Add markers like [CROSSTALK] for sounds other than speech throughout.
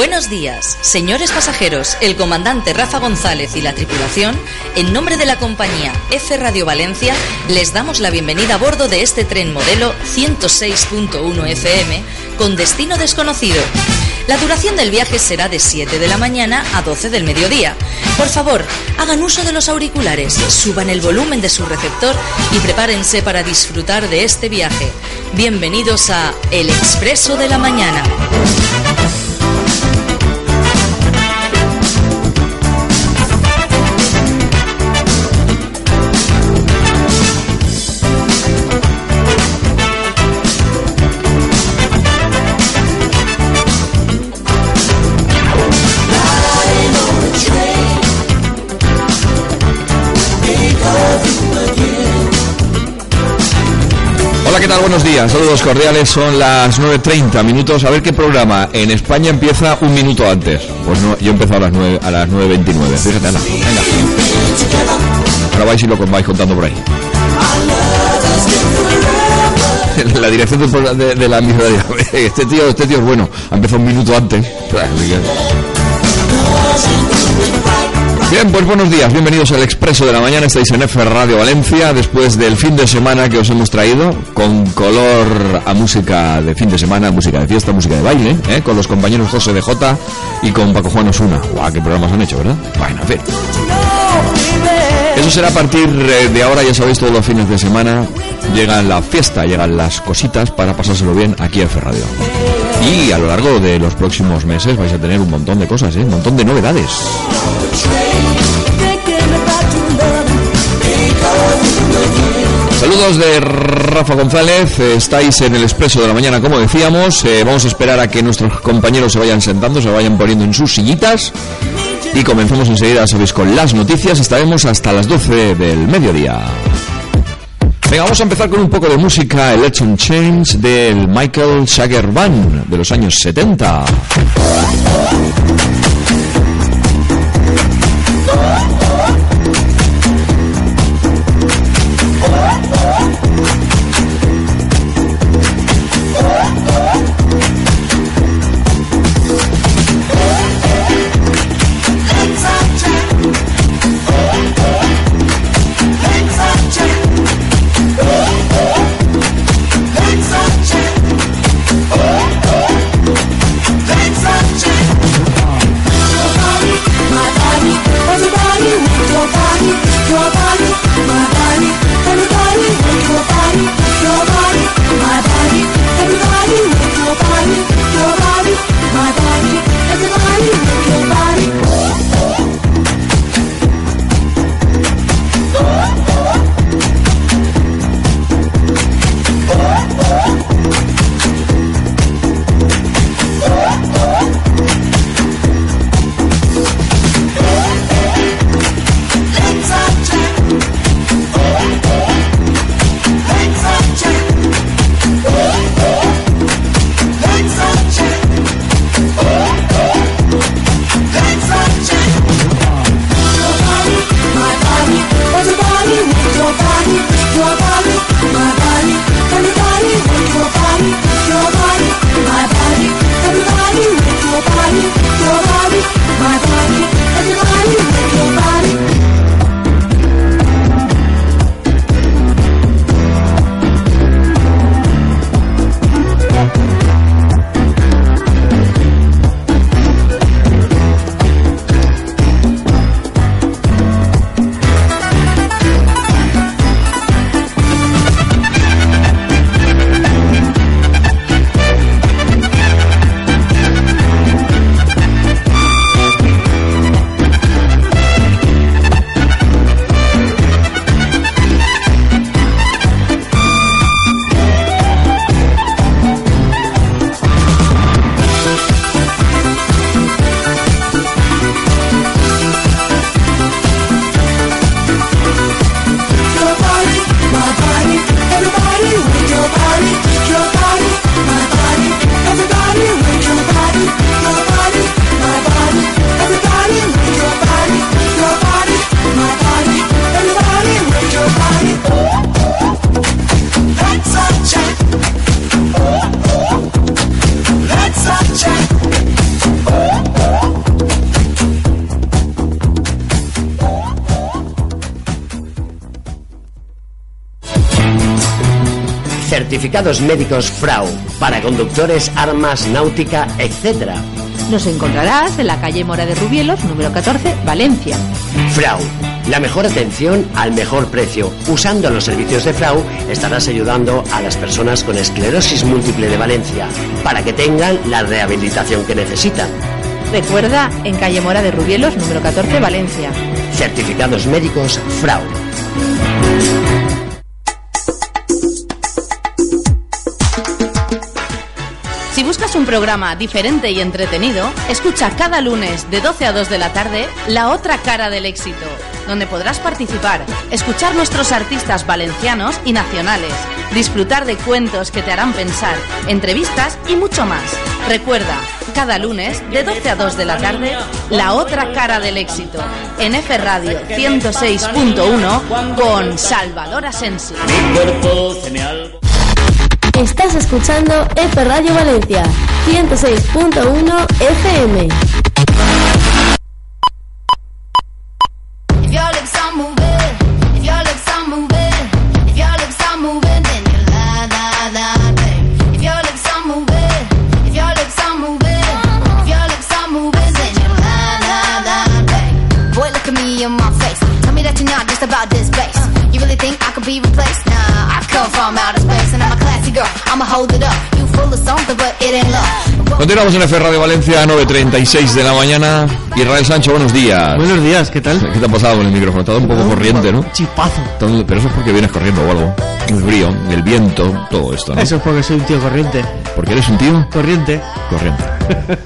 Buenos días, señores pasajeros. El comandante Rafa González y la tripulación, en nombre de la compañía F Radio Valencia, les damos la bienvenida a bordo de este tren modelo 106.1 FM con destino desconocido. La duración del viaje será de 7 de la mañana a 12 del mediodía. Por favor, hagan uso de los auriculares, suban el volumen de su receptor y prepárense para disfrutar de este viaje. Bienvenidos a El Expreso de la Mañana. ¿Qué tal? Buenos días, saludos cordiales, son las 9.30 minutos. A ver qué programa. En España empieza un minuto antes. Pues no, yo he empezado a las 9, a las 9.29. Fíjate, Ana, venga. Ahora vais y lo vais contando por ahí. [LAUGHS] La dirección de, la emisora [LAUGHS] este tío, este tío es bueno, ha empezado un minuto antes. Bien, pues buenos días, bienvenidos al Expreso de la Mañana, estáis en F Radio Valencia, después del fin de semana que os hemos traído, con color a música de fin de semana, música de fiesta, música de baile, ¿eh? con los compañeros José de J y con Paco Juan Osuna. ¡Guau, qué programas han hecho, ¿verdad? Bueno, en fin. Eso será a partir eh, de ahora, ya sabéis, todos los fines de semana llegan la fiesta, llegan las cositas para pasárselo bien aquí en F Radio. Y a lo largo de los próximos meses vais a tener un montón de cosas, ¿eh? un montón de novedades. Saludos de Rafa González, eh, estáis en el expreso de la mañana como decíamos, eh, vamos a esperar a que nuestros compañeros se vayan sentando, se vayan poniendo en sus sillitas y comenzamos enseguida, sabéis, con las noticias, estaremos hasta las 12 del mediodía. Venga, vamos a empezar con un poco de música, Election Change del Michael Jagger Band de los años 70. Certificados médicos FRAU para conductores, armas, náutica, etc. Nos encontrarás en la calle Mora de Rubielos, número 14, Valencia. FRAU, la mejor atención al mejor precio. Usando los servicios de FRAU estarás ayudando a las personas con esclerosis múltiple de Valencia para que tengan la rehabilitación que necesitan. Recuerda, en calle Mora de Rubielos, número 14, Valencia. Certificados médicos FRAU. Un programa diferente y entretenido, escucha cada lunes de 12 a 2 de la tarde La otra cara del éxito, donde podrás participar, escuchar nuestros artistas valencianos y nacionales, disfrutar de cuentos que te harán pensar, entrevistas y mucho más. Recuerda, cada lunes de 12 a 2 de la tarde, La otra cara del éxito, en F Radio 106.1 con Salvador Asensi. Estás escuchando F Radio Valencia, 106.1 FM. Continuamos en F Radio Valencia, 9.36 de la mañana. Israel Sancho, buenos días. Buenos días, ¿qué tal? ¿Qué te ha pasado con el micrófono? Está un poco corriente, ¿no? Chipazo. Pero eso es porque vienes corriendo o algo. El frío, el viento, todo esto, ¿no? Eso es porque soy un tío corriente. Porque eres un tío Corriente. corriente. [LAUGHS]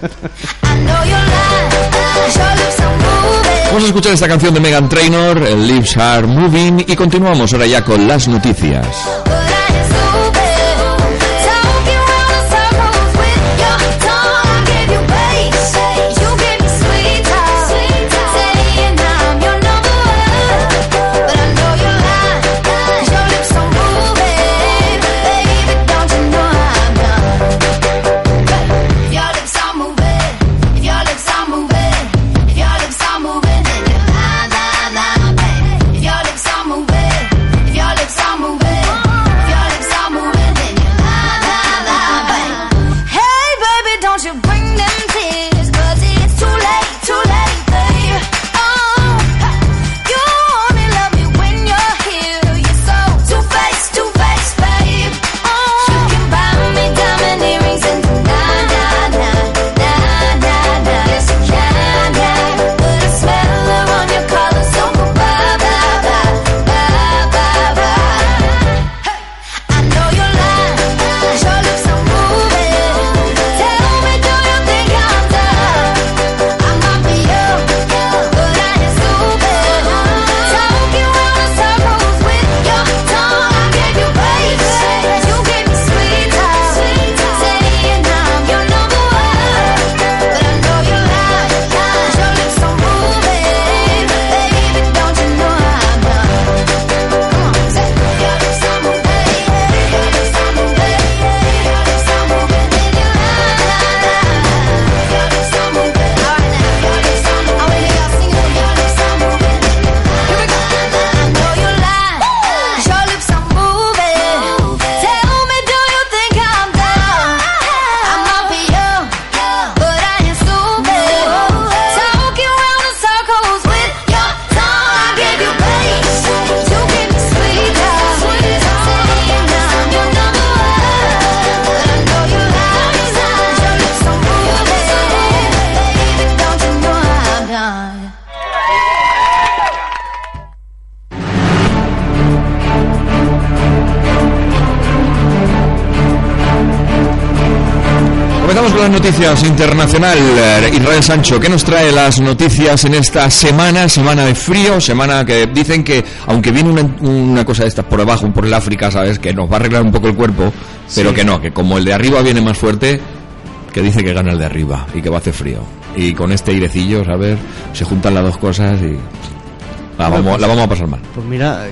Vamos a escuchar esta canción de Megan Trainor, Lips Are Moving, y continuamos ahora ya con las noticias. Noticias internacional. Eh, Israel Sancho, ¿qué nos trae las noticias en esta semana? Semana de frío, semana que dicen que, aunque viene una, una cosa de estas por debajo, por el África, ¿sabes? Que nos va a arreglar un poco el cuerpo, pero que no, que como el de arriba viene más fuerte, que dice que gana el de arriba y que va a hacer frío. Y con este airecillo, ¿sabes? Se juntan las dos cosas y la vamos, la vamos a pasar mal. Pues mira,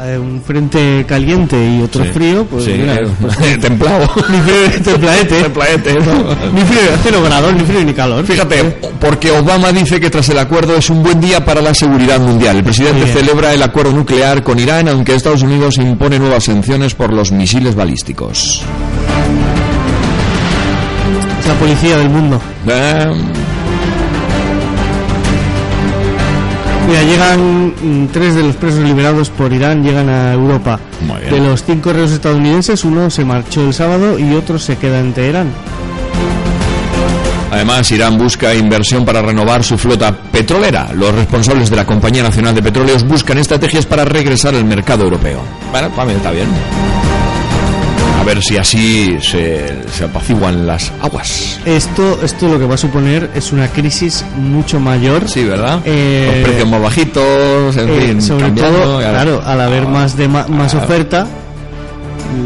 eh, un frente caliente y otro Sí. frío, pues Sí, mira, eh, pues, [LAUGHS] templado. ni frío, [LAUGHS] templaete. Templaete. [LAUGHS] ni frío, cero grados, ni frío ni calor. Fíjate, porque Obama dice que tras el acuerdo es un buen día para la seguridad mundial. El presidente celebra el acuerdo nuclear con Irán, aunque Estados Unidos impone nuevas sanciones por los misiles balísticos. Es la policía del mundo. Eh, Mira, llegan mm, tres de los presos liberados por Irán, llegan a Europa. De los cinco reos estadounidenses, uno se marchó el sábado y otro se queda en Teherán. Además, Irán busca inversión para renovar su flota petrolera. Los responsables de la Compañía Nacional de Petróleos buscan estrategias para regresar al mercado europeo. Bueno, también está bien. A ver si así se, se apaciguan las aguas. Esto, esto lo que va a suponer es una crisis mucho mayor. Sí, ¿verdad? Eh, Los precios más bajitos, en Eh, fin, sobre todo, ahora- claro, al haber Ah, más, de más claro. oferta,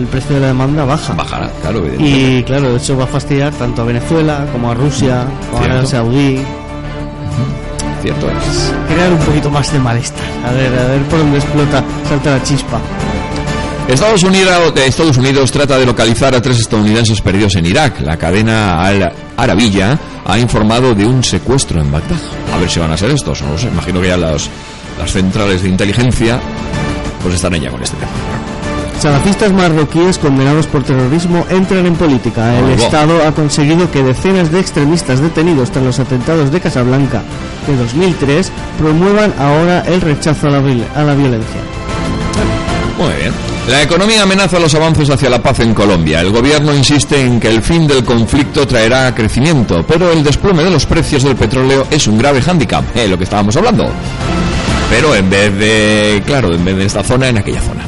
el precio de la demanda baja. Bajará, claro, evidentemente. Y claro, eso va a fastidiar tanto a Venezuela como a Rusia, como a Arabia. Saudí. Cierto es. Crear un poquito más de malestar. A ver, a ver por dónde explota, salta la chispa. Estados Unidos, Estados Unidos trata de localizar a tres estadounidenses perdidos en Irak. La cadena Al Arabilla ha informado de un secuestro en Bagdad. A ver si van a ser estos, no sé. Imagino que ya las, las centrales de inteligencia pues están ya con este tema. Salafistas marroquíes condenados por terrorismo entran en política. El. Estado ha conseguido que decenas de extremistas detenidos tras los atentados de Casablanca de 2003 promuevan ahora el rechazo a la, a la violencia. Muy bien. La economía amenaza los avances hacia la paz en Colombia. El gobierno insiste en que el fin del conflicto traerá crecimiento, pero el desplome de los precios del petróleo es un grave hándicap, eh, lo que estábamos hablando. Pero en vez de, claro, en vez de esta zona, en aquella zona.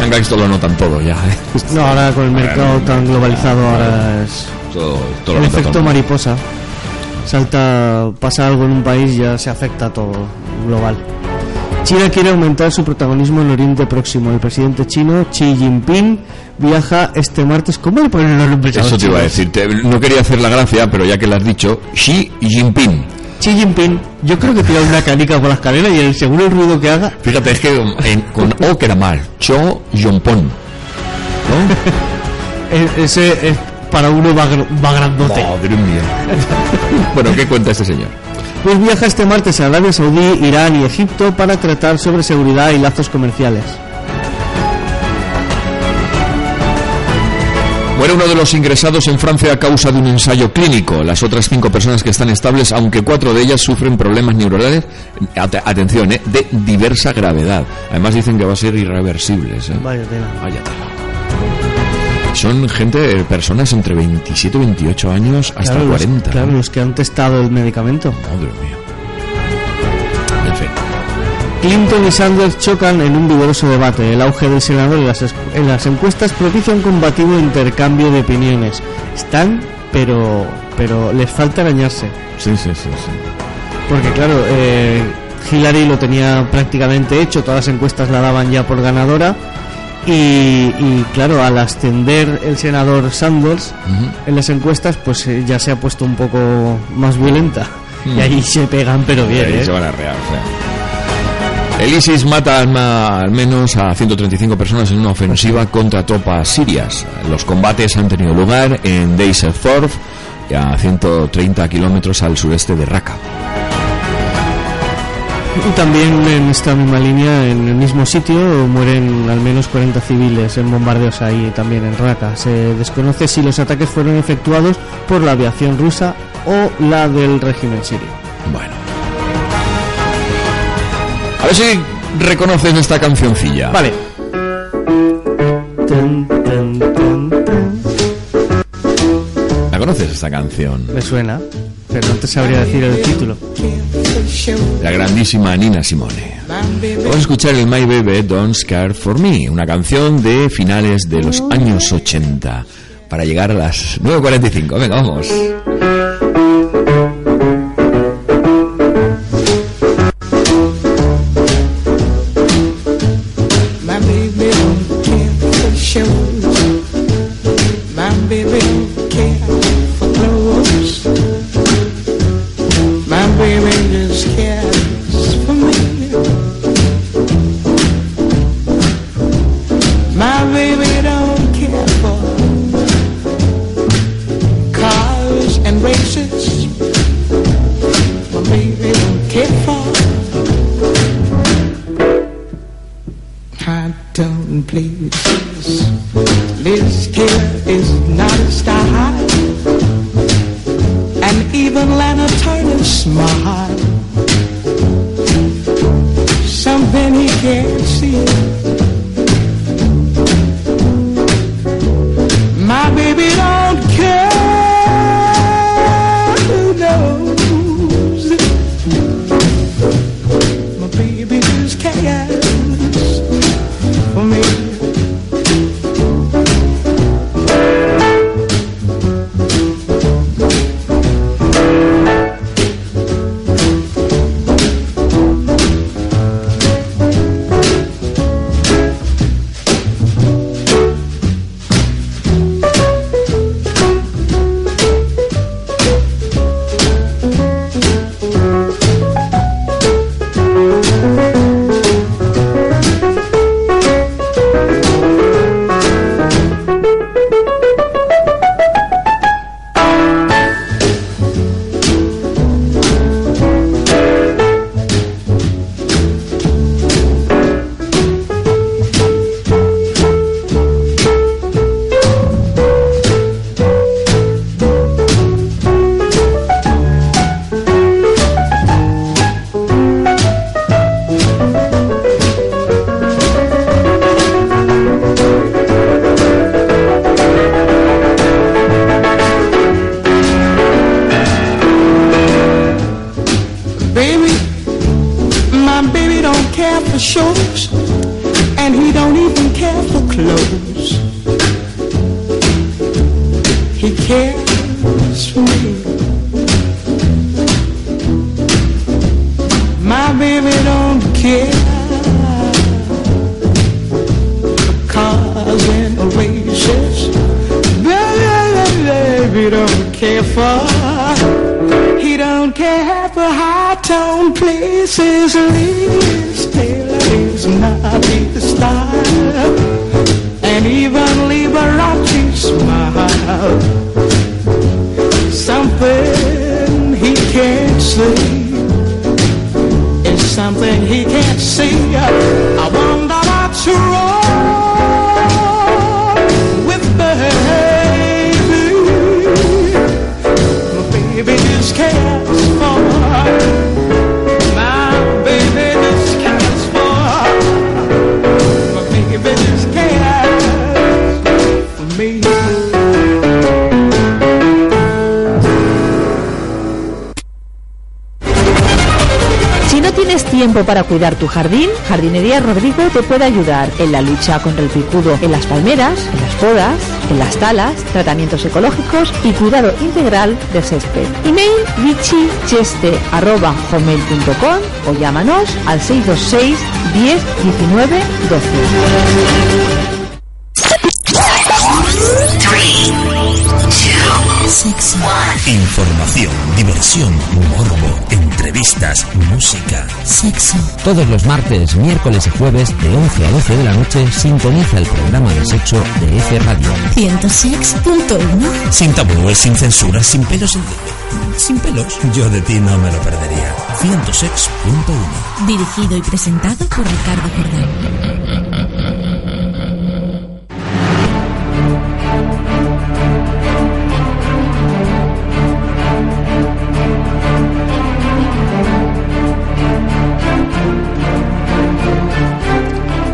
Venga, esto lo notan todo ya. ¿eh? [LAUGHS] No, ahora con el mercado tan globalizado, ahora es Todo, todo efecto todo. mariposa. Salta, pasa algo en un país ya se afecta todo global. China quiere aumentar su protagonismo en Oriente Próximo. El presidente chino Xi Jinping viaja este martes. ¿Cómo le ponen los nombres Eso te iba a decir. te- no quería hacer la gracia, pero ya que lo has dicho, Xi Jinping. Xi Jinping, yo creo que tira una canica por la escalera y el, según el ruido que haga, Fíjate, es que en- con O queda mal. Cho Yompon. ¿No? [LAUGHS] e- ese es para uno va, va grandote. Madre mía. bueno, ¿qué cuenta este señor? Pues viaja este martes a Arabia Saudí, Irán y Egipto para tratar sobre seguridad y lazos comerciales. Muere uno de los ingresados en Francia a causa de un ensayo clínico. Las otras cinco personas que están estables, aunque cuatro de ellas sufren problemas neuronales, at- atención, eh, de diversa gravedad. Además dicen que va a ser irreversibles. eh. Vaya tela. Vaya tela. Son gente, eh, personas entre 27 y 28 años hasta Claro, los- 40. claro, los que han testado el medicamento. Madre mía. En fin. Clinton y Sanders chocan en un vigoroso debate. El auge del senador en las, en las encuestas propicia un combativo intercambio de opiniones. Están, pero, pero les falta arañarse. Sí, sí, sí, sí. Porque claro, eh, Hillary lo tenía prácticamente hecho, todas las encuestas la daban ya por ganadora. Y, y, claro, al ascender el senador Sanders en las encuestas, pues eh, ya se ha puesto un poco más violenta. Y ahí se pegan, pero bien, Ahí ¿eh? se van a rear, o sea. El ISIS mata al, menos a 135 personas en una ofensiva contra tropas sirias. Los combates han tenido lugar en Thorf, a 130 kilómetros al sureste de Raqqa. Y también en esta misma línea, en el mismo sitio, mueren al menos 40 civiles en bombardeos ahí también en Raqqa. Se desconoce si los ataques fueron efectuados por la aviación rusa o la del régimen sirio. Bueno. A ver si reconoces esta cancioncilla. Vale. ¿La conoces esta canción? Me suena, pero no te sabría decir el título. La grandísima Nina Simone. Vamos a escuchar el My Baby Don't Care For Me, una canción de finales de los años 80, para llegar a las 9.45. Venga, vamos. Jardín, Jardinería Rodrigo te puede ayudar en la lucha contra el picudo en las palmeras, en las podas, en las talas, tratamientos ecológicos y cuidado integral del césped. Email bichicheste.com o llámanos al 626 10 19 12. Información, diversión, entrevistas, música. Sexo. Todos los martes, miércoles y jueves de 11 a 12 de la noche sintoniza el programa de sexo de F Radio. 106.1 Sin tabúes, sin censura, sin pelos en... Sin pelos. Yo de ti no me lo perdería. 106.1 Dirigido y presentado por Ricardo Jordán.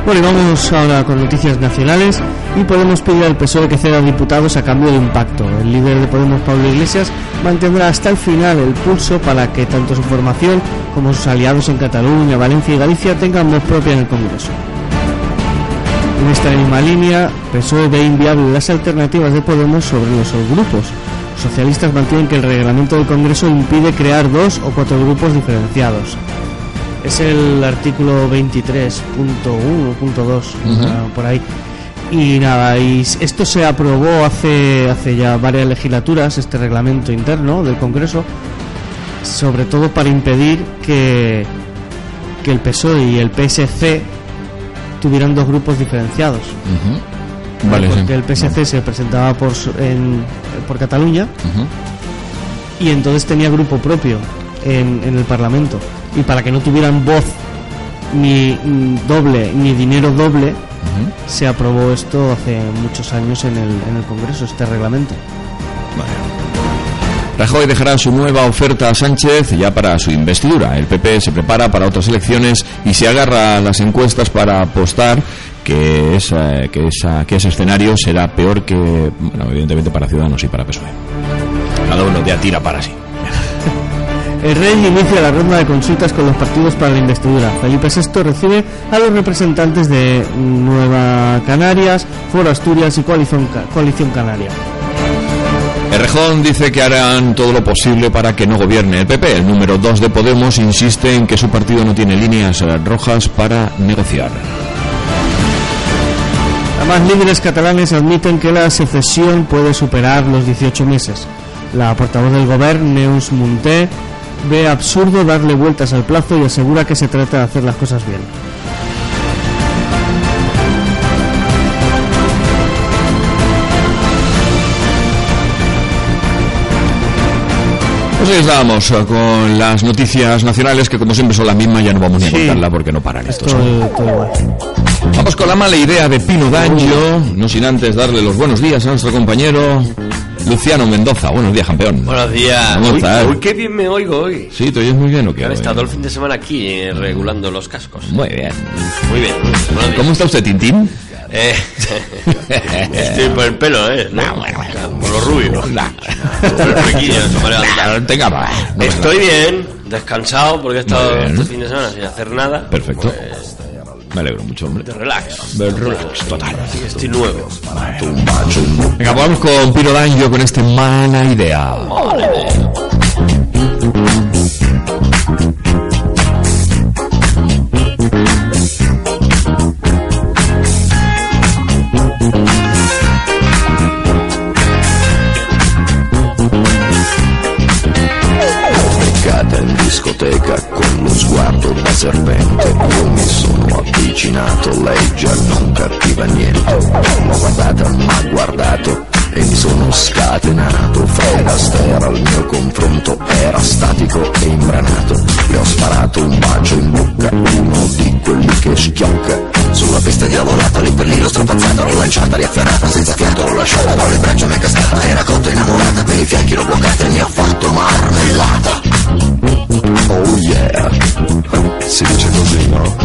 Bueno, y vamos ahora con noticias nacionales y Podemos pedir al PSOE que ceda diputados a cambio de un pacto. El líder de Podemos, Pablo Iglesias, mantendrá hasta el final el pulso para que tanto su formación como sus aliados en Cataluña, Valencia y Galicia tengan voz propia en el Congreso. En esta misma línea, PSOE ve inviable las alternativas de Podemos sobre los grupos. Socialistas mantienen que el reglamento del Congreso impide crear dos o cuatro grupos diferenciados. Es el artículo 23.1.2, ah, por ahí. Y nada, y esto se aprobó hace, hace ya varias legislaturas, este reglamento interno del Congreso, sobre todo para impedir que, que el PSOE y el PSC tuvieran dos grupos diferenciados. Vale, sí. porque el PSC se presentaba por, en- por Cataluña y entonces tenía grupo propio en, en el Parlamento. Y para que no tuvieran voz ni doble ni dinero doble, se aprobó esto hace muchos años en el, en el Congreso, este reglamento. Rajoy dejará su nueva oferta a Sánchez ya para su investidura. El PP se prepara para otras elecciones y se agarra a las encuestas para apostar que, esa, que, esa, que ese escenario será peor que, bueno, evidentemente para Ciudadanos y para PSOE. Cada uno ya tira para sí. El rey inicia la ronda de consultas con los partidos para la investidura. Felipe VI recibe a los representantes de Nueva Canarias, Foro Asturias y Coalición, Coalición Canaria. Errejón dice que harán todo lo posible para que no gobierne el PP. El número 2 de Podemos insiste en que su partido no tiene líneas rojas para negociar. Además, líderes catalanes admiten que la secesión puede superar los 18 meses. La portavoz del gobierno, Neus Munté, ve absurdo darle vueltas al plazo y asegura que se trata de hacer las cosas bien. Pues ahí estábamos eh, con las noticias nacionales que como siempre son las mismas, ya no vamos ni a contarla porque no paran estos. Igual. Vamos con la mala idea de Pino D'Angio, no sin antes darle los buenos días a nuestro compañero Luciano Mendoza. Buenos días, campeón. Buenos días. ¿Cómo estás? uy, qué bien me oigo hoy. Sí, te oyes muy bien o qué? Han estado el fin de semana aquí eh, regulando los cascos. Muy bien. Muy bien. Buenos. ¿Cómo está usted, Tintín? Eh, [LAUGHS] estoy por el pelo, ¿eh? No, por lo rubio. [LAUGHS] Por el. No Estoy bien, descansado porque he estado este fin de semana sin hacer nada. Perfecto. Pues, Me alegro mucho, hombre. de relax. Del relax, total. Estoy nuevo. Venga, vamos con Pino D'Angio con este mala idea. discoteca con da serpente io mi sono avvicinato lei già non capiva niente. L'ho guardata m'ha guardato e mi sono scatenato. Fred Astaire al mio confronto era statico e imbranato. Le ho sparato un bacio in bocca uno di quelli che schiocca. Sulla pista diavolata lì per lì l'ho strapazzata l'ho lanciata riafferrata senza fiato l'ho lasciata tra le braccia mi è cascata era cotta innamorata per i fianchi l'ho bloccata e mi ha fatto marmellata Oh yeah, si dice così, no?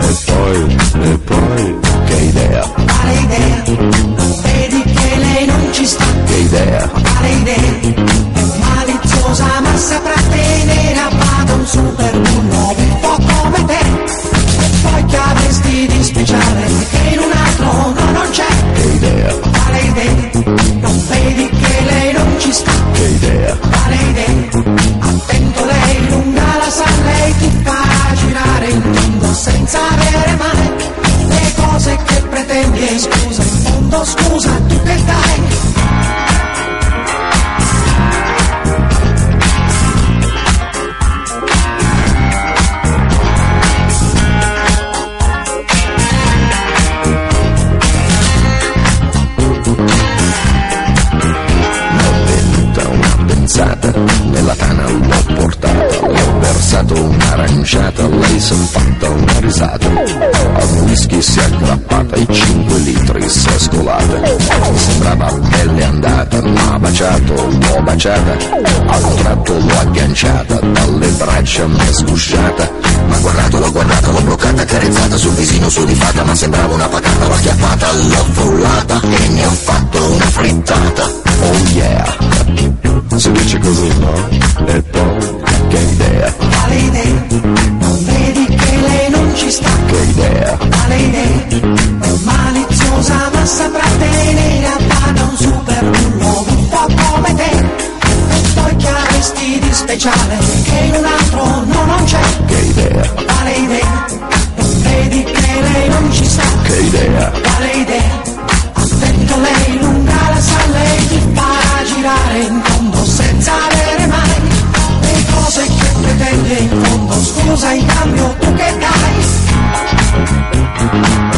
E poi, e poi, che idea, Quale idea? Vedi che lei non ci sta. che idea, Quale idea? È maliziosa ma saprà tenere a bada un super un po' come te. E poi che avresti di speciale che in un s'è fatta una risata, al whisky si è aggrappata, i 5 litri si è scolata, sembrava pelle andata, m'ha baciato, l'ho baciata, a un tratto l'ho agganciata, dalle braccia mi è sgusciata, ma guardato, l'ho guardata, l'ho bloccata, carezzata sul visino su di fatta, ma sembrava una patata, l'ho acchiappata, l'ho frullata e ne ho fatto una frittata. Oh yeah, si dice così, no? E poi, che idea, Quale idea? Ci sta? che idea, Quale idea? Maliziosa ma saprà tenere a bada un super bullo un po' come te. E poi che avresti di speciale che in un altro no non c'è. che idea, Quale idea? Vedi che lei non ci sta? che idea, Quale idea? Attento lei, lunga la sa, lei ti fa girare in fondo senza avere mai le cose che pretende in fondo. Scusa, Balla. Thank you.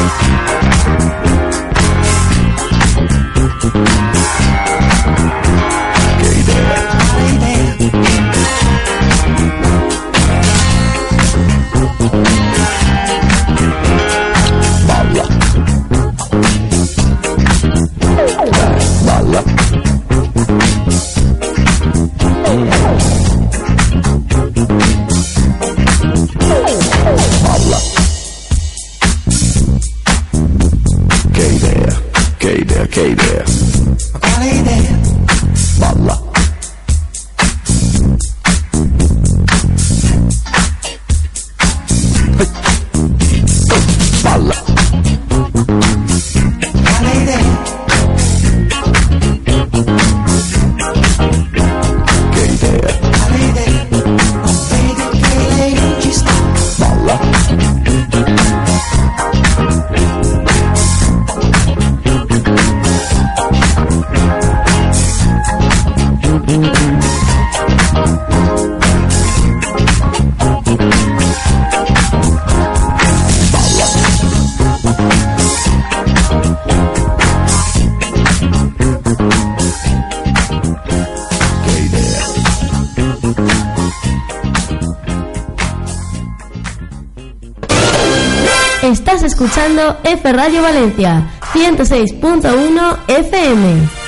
F Radio Valencia 106.1 FM.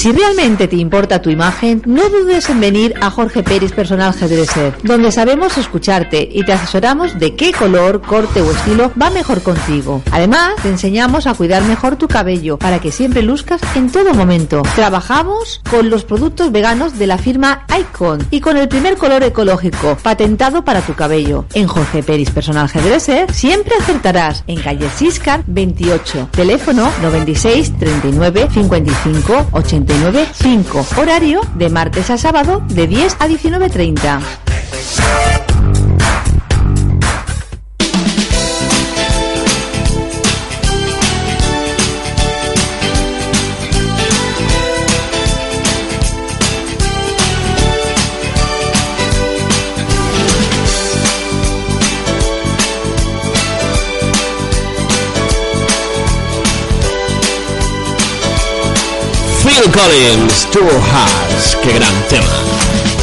Si realmente te importa tu imagen, no dudes en venir a Jorge Pérez Personal Hairdresser, donde sabemos escucharte y te asesoramos de qué color, corte o estilo va mejor contigo. Además, te enseñamos a cuidar mejor tu cabello para que siempre luzcas en todo momento. Trabajamos con los productos veganos de la firma Icon y con el primer color ecológico patentado para tu cabello. En Jorge Pérez Personal Hairdresser siempre acertarás en calle Siscar 28, teléfono 96 39 55 89 5, horario de martes a sábado de 10 a 19.30. Phil Collins, Two Hearts, qué gran tema.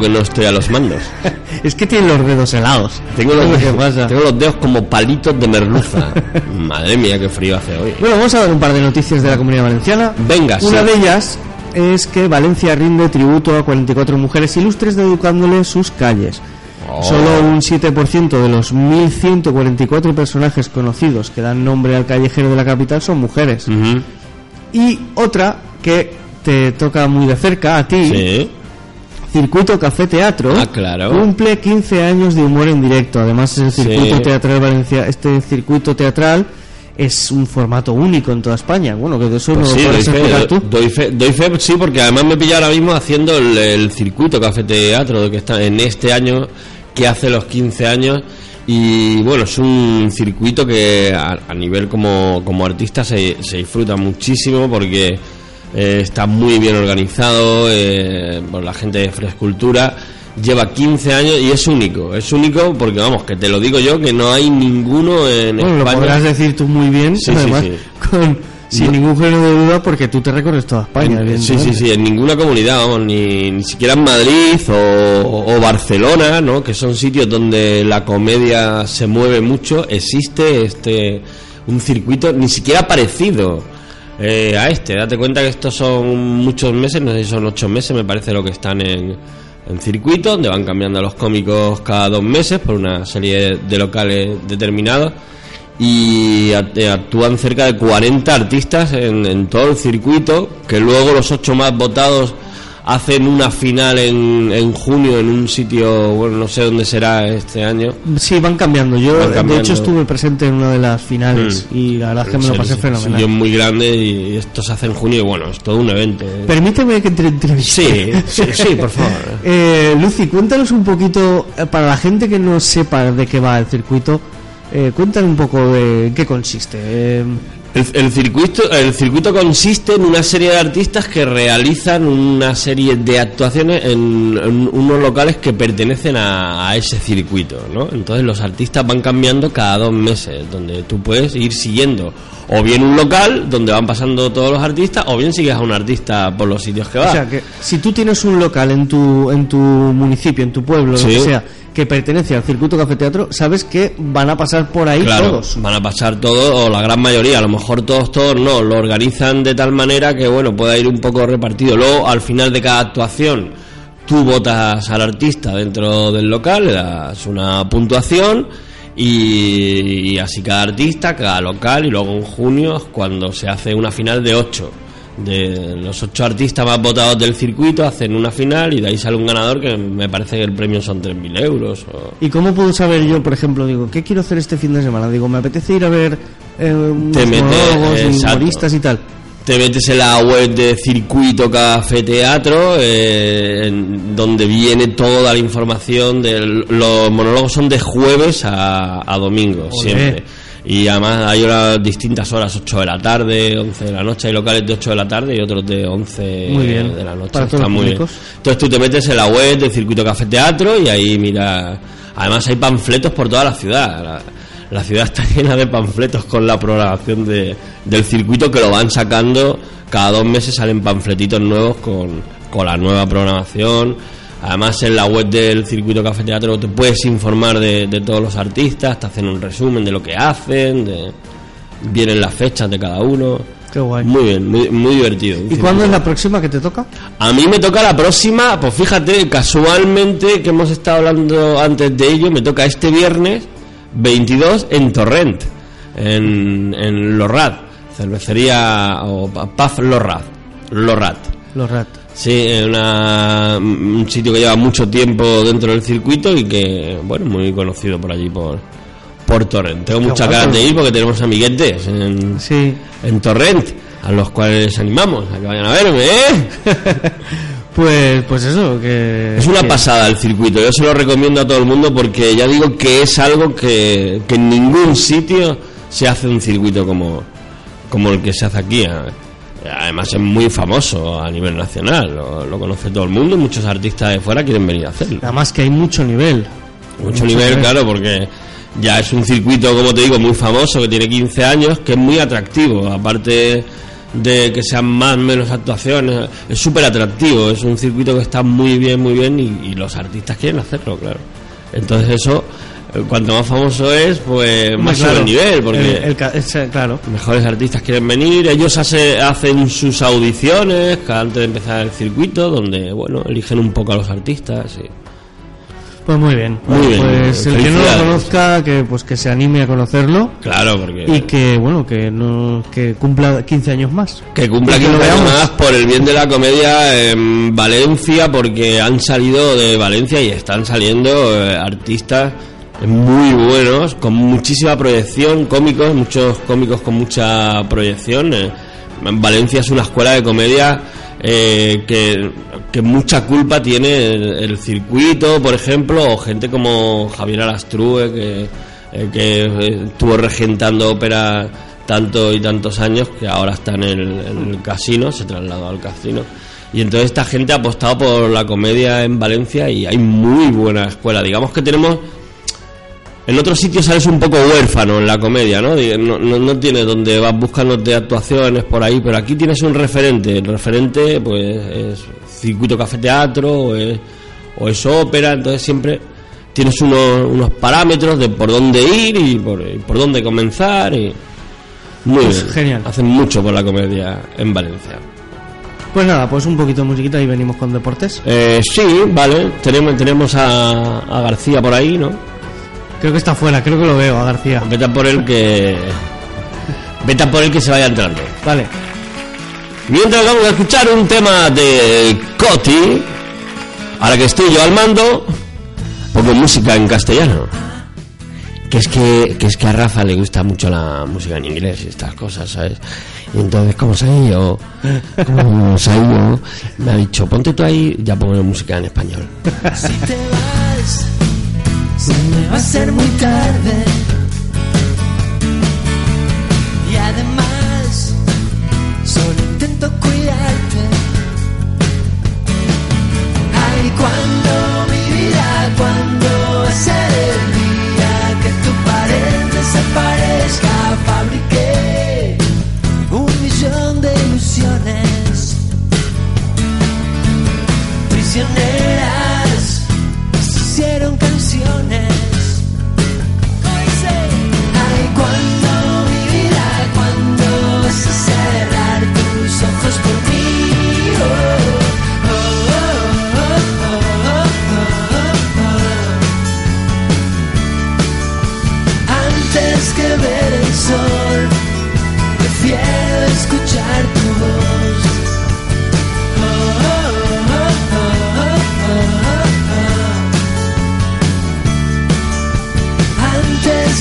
Que no estoy a los mandos. [LAUGHS] Es que tiene los dedos helados. Tengo los, pasa. tengo los dedos como palitos de merluza. [LAUGHS] Madre mía, qué frío hace hoy. Bueno, vamos a ver un par de noticias de la comunidad valenciana. Venga, Una sí. de ellas es que Valencia rinde tributo a 44 mujeres ilustres dedicándole sus calles. Oh. Solo un 7% de los 1.144 personajes conocidos que dan nombre al callejero de la capital son mujeres. Y otra que te toca muy de cerca a ti, Sí. Circuito Café Teatro, Ah, claro. cumple 15 años de humor en directo. Además, el circuito Sí. teatral Valencia, este circuito teatral es un formato único en toda España. Bueno, que de eso Pues no sí, lo doy fe, tú. doy, fe, doy fe, sí, porque además me he pillado ahora mismo haciendo el, el circuito Café Teatro que está en este año, que hace los 15 años. Y bueno, es un circuito que a, a nivel como, como artista se, se disfruta muchísimo porque eh, está muy bien organizado eh, por la gente de Frescultura. Lleva 15 años y es único, es único porque vamos, que te lo digo yo, que no hay ninguno en Bueno, lo España. podrás decir tú muy bien, Sí, sí, además, sí. con, sin No. ningún género de duda, porque tú te recorres toda España. En- sí, sí, sí, en ninguna comunidad, vamos, ni, ni siquiera en Madrid o, o Barcelona, ¿no? Que son sitios donde la comedia se mueve mucho, existe este un circuito ni siquiera parecido eh, a este. Date cuenta que estos son muchos meses, no sé si son ocho meses, me parece lo que están en, circuito, donde van cambiando los cómicos cada dos meses por una serie de locales determinados y eh, actúan cerca de 40 artistas en, en todo el circuito, que luego los ocho más votados hacen una final en, en junio en un sitio, bueno, no sé dónde será este año. Sí, van cambiando. Yo, Van de hecho, estuve presente en una de las finales Mm. y la verdad es que me lo Sí, pasé sí, fenomenal. sitio muy grande y esto se hace en junio y bueno, es todo un evento. Permíteme que te entreviste. Sí, sí, sí, por favor. [LAUGHS] Eh, Lucy, cuéntanos un poquito, eh, para la gente que no sepa de qué va el circuito, eh, cuéntanos un poco de qué consiste. Eh, El, el circuito, el circuito consiste en una serie de artistas que realizan una serie de actuaciones en, en unos locales que pertenecen a, a ese circuito, ¿no? Entonces los artistas van cambiando cada dos meses, donde tú puedes ir siguiendo o bien un local donde van pasando todos los artistas, o bien sigues a un artista por los sitios que va. O sea, que si tú tienes un local en tu, en tu municipio, en tu pueblo, Sí. lo que sea, que pertenece al circuito Café Teatro, sabes que van a pasar por ahí Claro, todos. van a pasar todos, o la gran mayoría, a lo mejor todos, todos no, lo organizan de tal manera que, bueno, pueda ir un poco repartido. Luego, al final de cada actuación, tú votas al artista dentro del local, le das una puntuación y, y así cada artista, cada local, y luego en junio es cuando se hace una final de ocho. De los ocho artistas más votados del circuito hacen una final y de ahí sale un ganador que me parece que el premio son 3.000 euros. O... ¿Y cómo puedo saber yo, por ejemplo, digo, qué quiero hacer este fin de semana? Digo, me apetece ir a ver eh, unos Te metes, humoristas y tal. Te metes en la web de Circuito Café Teatro, eh, en donde viene toda la información. De los monólogos son de jueves a, a domingo, Olé. siempre. Y además hay horas distintas horas, 8 de la tarde, 11 de la noche. Hay locales de 8 de la tarde y otros de 11 Muy bien. de la noche. Para todos Está los muy bien. Entonces tú te metes en la web de Circuito Café Teatro y ahí mira. Además hay panfletos por toda la ciudad. La, la ciudad está [LAUGHS] llena de panfletos con la programación de, del circuito que lo van sacando. Cada dos meses salen panfletitos nuevos con, con la nueva programación. Además en la web del Circuito Café Teatro te puedes informar de, de todos los artistas, te hacen un resumen de lo que hacen, de, vienen las fechas de cada uno. Qué guay. Muy bien, muy, muy divertido. ¿Y cuándo es la próxima que te toca? A mí me toca la próxima, pues fíjate, casualmente que hemos estado hablando antes de ello, me toca este viernes 22 en Torrent, en, en Lorrat, cervecería o Paz Lorrat, Lorrat. Los rat. Sí, una- un sitio que lleva mucho tiempo dentro del circuito y que, bueno, muy conocido por allí, por, por Torrent. Tengo muchas ganas de ir porque tenemos amiguetes en, Sí. en Torrent, a los cuales animamos a que vayan a verme, ¿eh? [LAUGHS] Pues, pues eso, que... Es una que- pasada el circuito, yo se lo recomiendo a todo el mundo porque ya digo que es algo que, que en ningún sitio se hace un circuito como, como el que se hace aquí. eh. Además es muy famoso a nivel nacional, lo, lo conoce todo el mundo y muchos artistas de fuera quieren venir a hacerlo. Además que hay mucho nivel. Mucho nivel, claro, porque ya es un circuito, como te digo, muy famoso, que tiene 15 años, que es muy atractivo. Aparte, de que sean más menos actuaciones. Es súper atractivo, es un circuito que está muy bien, muy bien y, y los artistas quieren hacerlo, claro. Entonces eso, cuanto más famoso es, pues más sube Claro, el nivel, porque el- el claro. mejores artistas quieren venir, ellos hace- hacen sus audiciones antes de empezar el circuito, donde, bueno, eligen un poco a los artistas. y- Pues muy bien. Muy bien, Pues el que no lo conozca, que pues que se anime a conocerlo. Claro, porque... Y que, bueno, que no que cumpla 15 años más. Que cumpla Y 15 lo años más por el bien de la comedia en Valencia, porque han salido de Valencia y están saliendo eh, artistas muy buenos, con muchísima proyección, cómicos, muchos cómicos con mucha proyección. eh. En Valencia es una escuela de comedia eh, que, que mucha culpa tiene el, circuito, por ejemplo, o gente como Javier Alastrue, que, eh, que estuvo regentando ópera tanto y tantos años que ahora está en el, en el casino, se trasladó al casino. Y entonces esta gente ha apostado por la comedia en Valencia y hay muy buena escuela. Digamos que tenemos... En otros sitios sales un poco huérfano en la comedia, ¿no? No, no, no tienes donde vas buscándote actuaciones por ahí, pero aquí tienes un referente. El referente, pues, es circuito café teatro o es, o es ópera, entonces siempre tienes unos, unos parámetros de por dónde ir y por, y por dónde comenzar. Y... Muy Pues bien. genial. Hacen mucho por la comedia en Valencia. Pues nada, pues un poquito de musiquita y venimos con deportes. Eh, sí, vale. Tenemos, tenemos a, a García por ahí, ¿no? Creo que está fuera, creo que lo veo a García. Vete a por él que. Vete a por él que se vaya entrando. Vale. Mientras vamos a escuchar un tema de Coti. Ahora que estoy yo al mando, pongo música en castellano. Que es que, que es que a Rafa le gusta mucho la música en inglés y estas cosas, ¿sabes? Y entonces, como se ha ido, como se ha ido, me ha dicho, ponte tú ahí, ya pongo música en español. Si te vas, se me va a hacer muy tarde. Y además, solo intento cuidarte. Ay, cuando mi vida, cuando va que tu pared desaparezca, fabriqué un millón de ilusiones prisioneras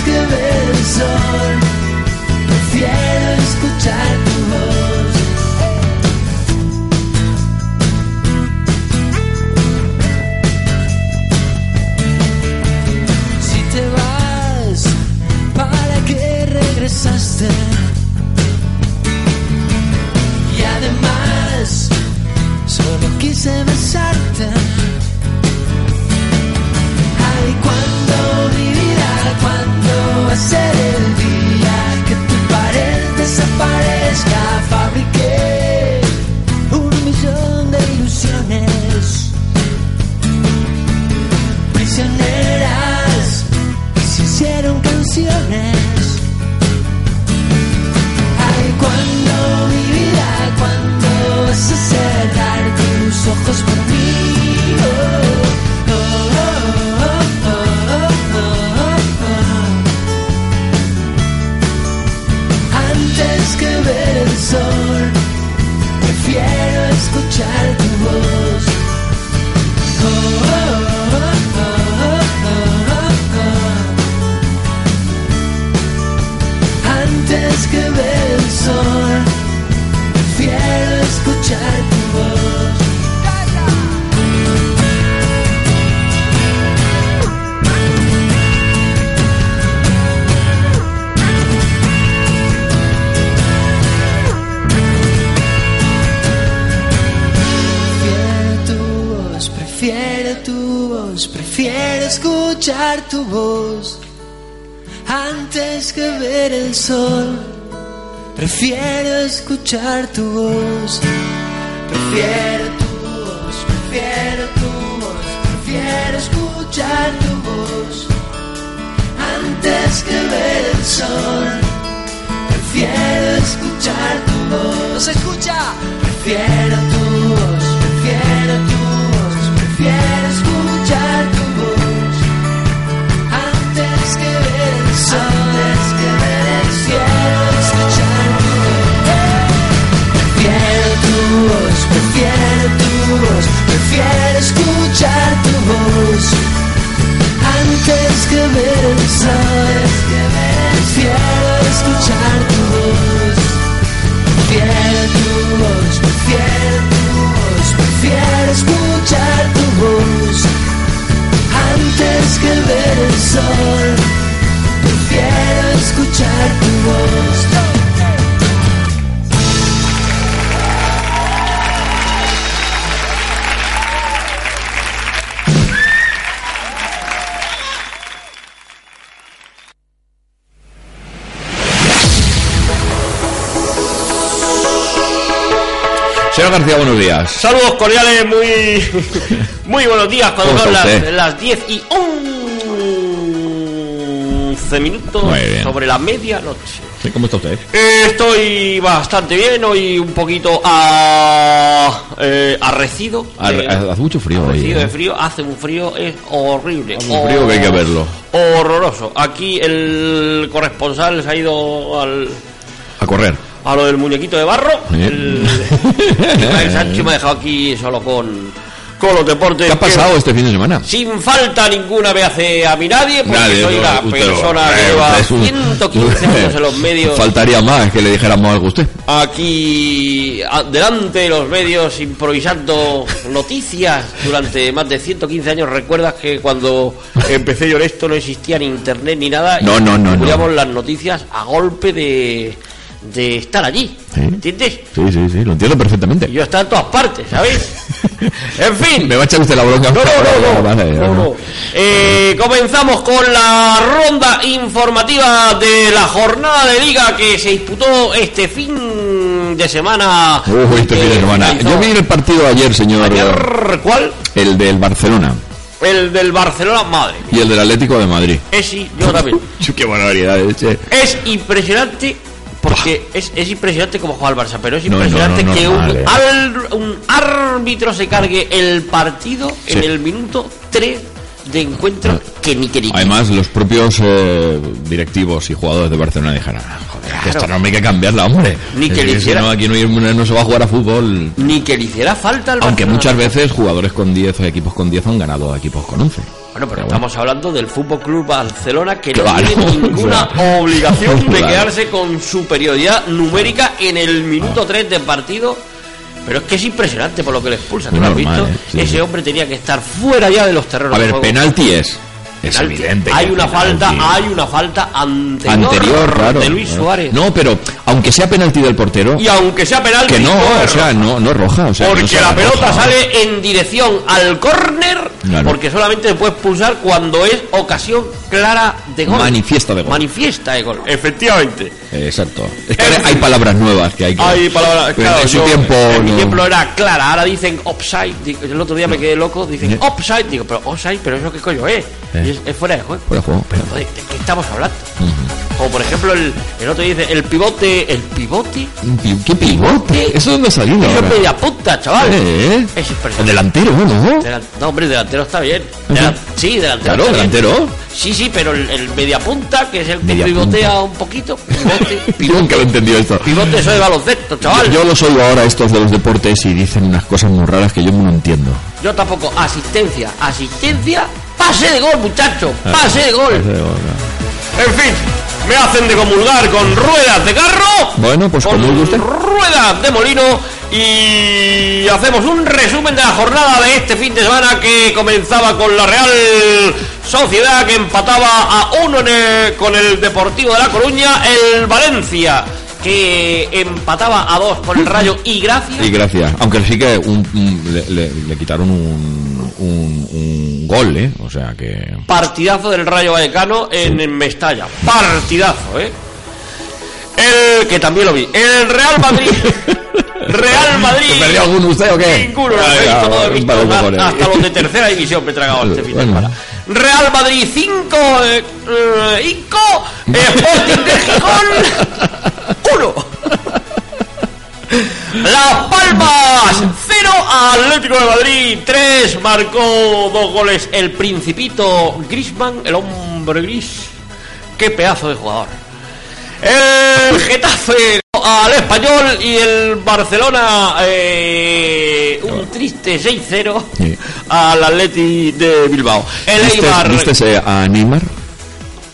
que ver el sol, escuchar tu voz. Si te vas, ¿para qué regresaste? Y además, solo quise besarte. Ay, cuando mi vida, cuando va a ser el ver el sol. Prefiero escuchar tu voz. Prefiero tu voz. Prefiero tu voz. Prefiero escuchar tu voz. Antes que ver el sol. Prefiero escuchar tu voz. ¿No se escucha? Prefiero tu voz. Prefiero tu voz. Antes que ver el sol. Prefiero escuchar tu voz. Prefiero tu voz. Prefiero tu voz. Prefiero escuchar tu voz. Antes que ver el sol. Prefiero escuchar tu voz. Señor García, buenos días. Saludos cordiales, muy, [LAUGHS] muy buenos días. Cuando ¿Cómo son las, las 10 y 11 minutos sobre la medianoche. Sí, ¿Cómo está usted? Eh, estoy bastante bien, hoy un poquito a, eh, arrecido. Arre- Eh, Hace mucho frío hoy. arrecido de frío, hace un frío, es horrible. Un frío que hay que verlo. Horroroso. Aquí el corresponsal se ha ido al, A correr. A lo del muñequito de barro. El, [LAUGHS] Sánchez me ha dejado aquí solo con, con los deportes. ¿Qué ha pasado este fin de semana? Sin falta ninguna me hace a mí nadie, porque Nadie, soy no, usted persona que lleva usted es un- 115 años en los [LAUGHS] medios. Faltaría más que le dijéramos algo a usted. Aquí delante de los medios improvisando noticias durante más de 115 años. ¿Recuerdas que cuando empecé yo en esto no existía ni internet ni nada? No, Y no, no, no. descubríamos las noticias a golpe de, de estar allí. ¿Entiendes? Sí, sí, sí, lo entiendo perfectamente. Yo estaba en todas partes, ¿sabéis? [LAUGHS] en fin. Me va a echar usted la bronca. No, no, no, no. Vale, No, no. Eh, comenzamos con la ronda informativa de la jornada de liga que se disputó este fin de semana. Uy, este fin de Eh, semana. Yo vi el partido ayer, señor. Ayer, ¿cuál? El del Barcelona El del Barcelona, madre. y el del Atlético de Madrid. Es sí, yo también. [LAUGHS] Qué barbaridad, eh, che. Es impresionante porque es, es impresionante como juega el Barça, pero es No, no, impresionante no, que normal, un, eh. al- un árbitro se cargue el partido en el minuto 3 de encuentro que ni que ni que. Además, los propios eh, directivos y jugadores de Barcelona dijeron, "Ah, joder, que esta norma hay que cambiarla, hombre. Ni que le hiciera- no, aquí no, no se va a jugar a fútbol. Ni que le hiciera falta al Aunque Barcelona. muchas veces jugadores con 10 o equipos con 10 han ganado a equipos con 11. Bueno, pero estamos hablando del Fútbol Club Barcelona que Claro, no tiene ninguna [LAUGHS] obligación de quedarse con superioridad numérica en el minuto 3 del partido. Pero es que es impresionante por lo que le expulsan. ¿Tú lo has visto? ¿eh? Sí, Ese sí. hombre tenía que estar fuera ya de los terrenos A ver, penalti es. Es Penalti. evidente. Hay una penalti. falta, hay una falta anterior, anterior, claro. de Luis Suárez. No, pero aunque sea penalti del portero, Y aunque sea penalti, que no, no o es sea, no, no es roja. O sea, no porque sea la pelota roja. sale en dirección al córner, Claro. porque solamente se puede expulsar cuando es ocasión clara de gol. Manifiesta de gol. Manifiesta de gol, efectivamente. Exacto. Es que hay palabras nuevas que hay que. Hay palabras, Pero claro, en su yo- tiempo. en mi tiempo era clara, ahora dicen offside. El otro día me quedé loco, dicen offside. Digo, pero offside, pero eso qué coño es? Eh. Es, es fuera de juego. Fuera de juego, pero- Joder, ¿De qué estamos hablando? Como por ejemplo, el, el otro dice el pivote. ¿El pivote? ¿Qué pivote? ¿Eso dónde ha salido? Eso es media punta, chaval. Eh, Es El delantero, ¿no? Delan- No, hombre, delantero está bien. Delan- Sí, delantero. Claro, está bien. delantero. Sí, sí, pero el, el media punta, que es el que Media pivotea punta. un poquito. Pivote, [LAUGHS] Yo nunca lo he entendido esto. pivote, eso de baloncesto, chaval. Yo, yo los oigo ahora estos de los deportes y dicen unas cosas muy raras que yo no entiendo. Yo tampoco. Asistencia, asistencia, pase de gol, muchacho, Ah, pase de gol. Pase de gol, no. En fin, me hacen de comulgar con ruedas de carro, Bueno, pues con como guste. ruedas de molino y hacemos un resumen de la jornada de este fin de semana que comenzaba con la Real Sociedad que empataba a uno en el- con el Deportivo de La Coruña, el Valencia que empataba a dos con el Rayo y gracias Y gracias. Aunque sí que un- un- le, le- le quitaron un, un, un gol, ¿eh? O sea que. Partidazo del Rayo Vallecano en, en Mestalla. Partidazo, ¿eh? El que también lo vi. El Real Madrid. [LAUGHS] Real Madrid. ¿Se perdió alguno usted o qué? Ninguno. Lo Ay, he visto ah, todo, he visto hasta- hasta los de tercera división me he tragado este fin de semana. Real Madrid 5, eh, eh, Inco, [LAUGHS] Sporting de Gijón 1. Las Palmas 0, Atlético de Madrid 3, marcó dos goles el Principito Grisman, el hombre gris. Qué pedazo de jugador. El Getafe al Español y el Barcelona eh, un triste 6-0 al Atleti de Bilbao. El ¿Viste, Eibar viste a Neymar?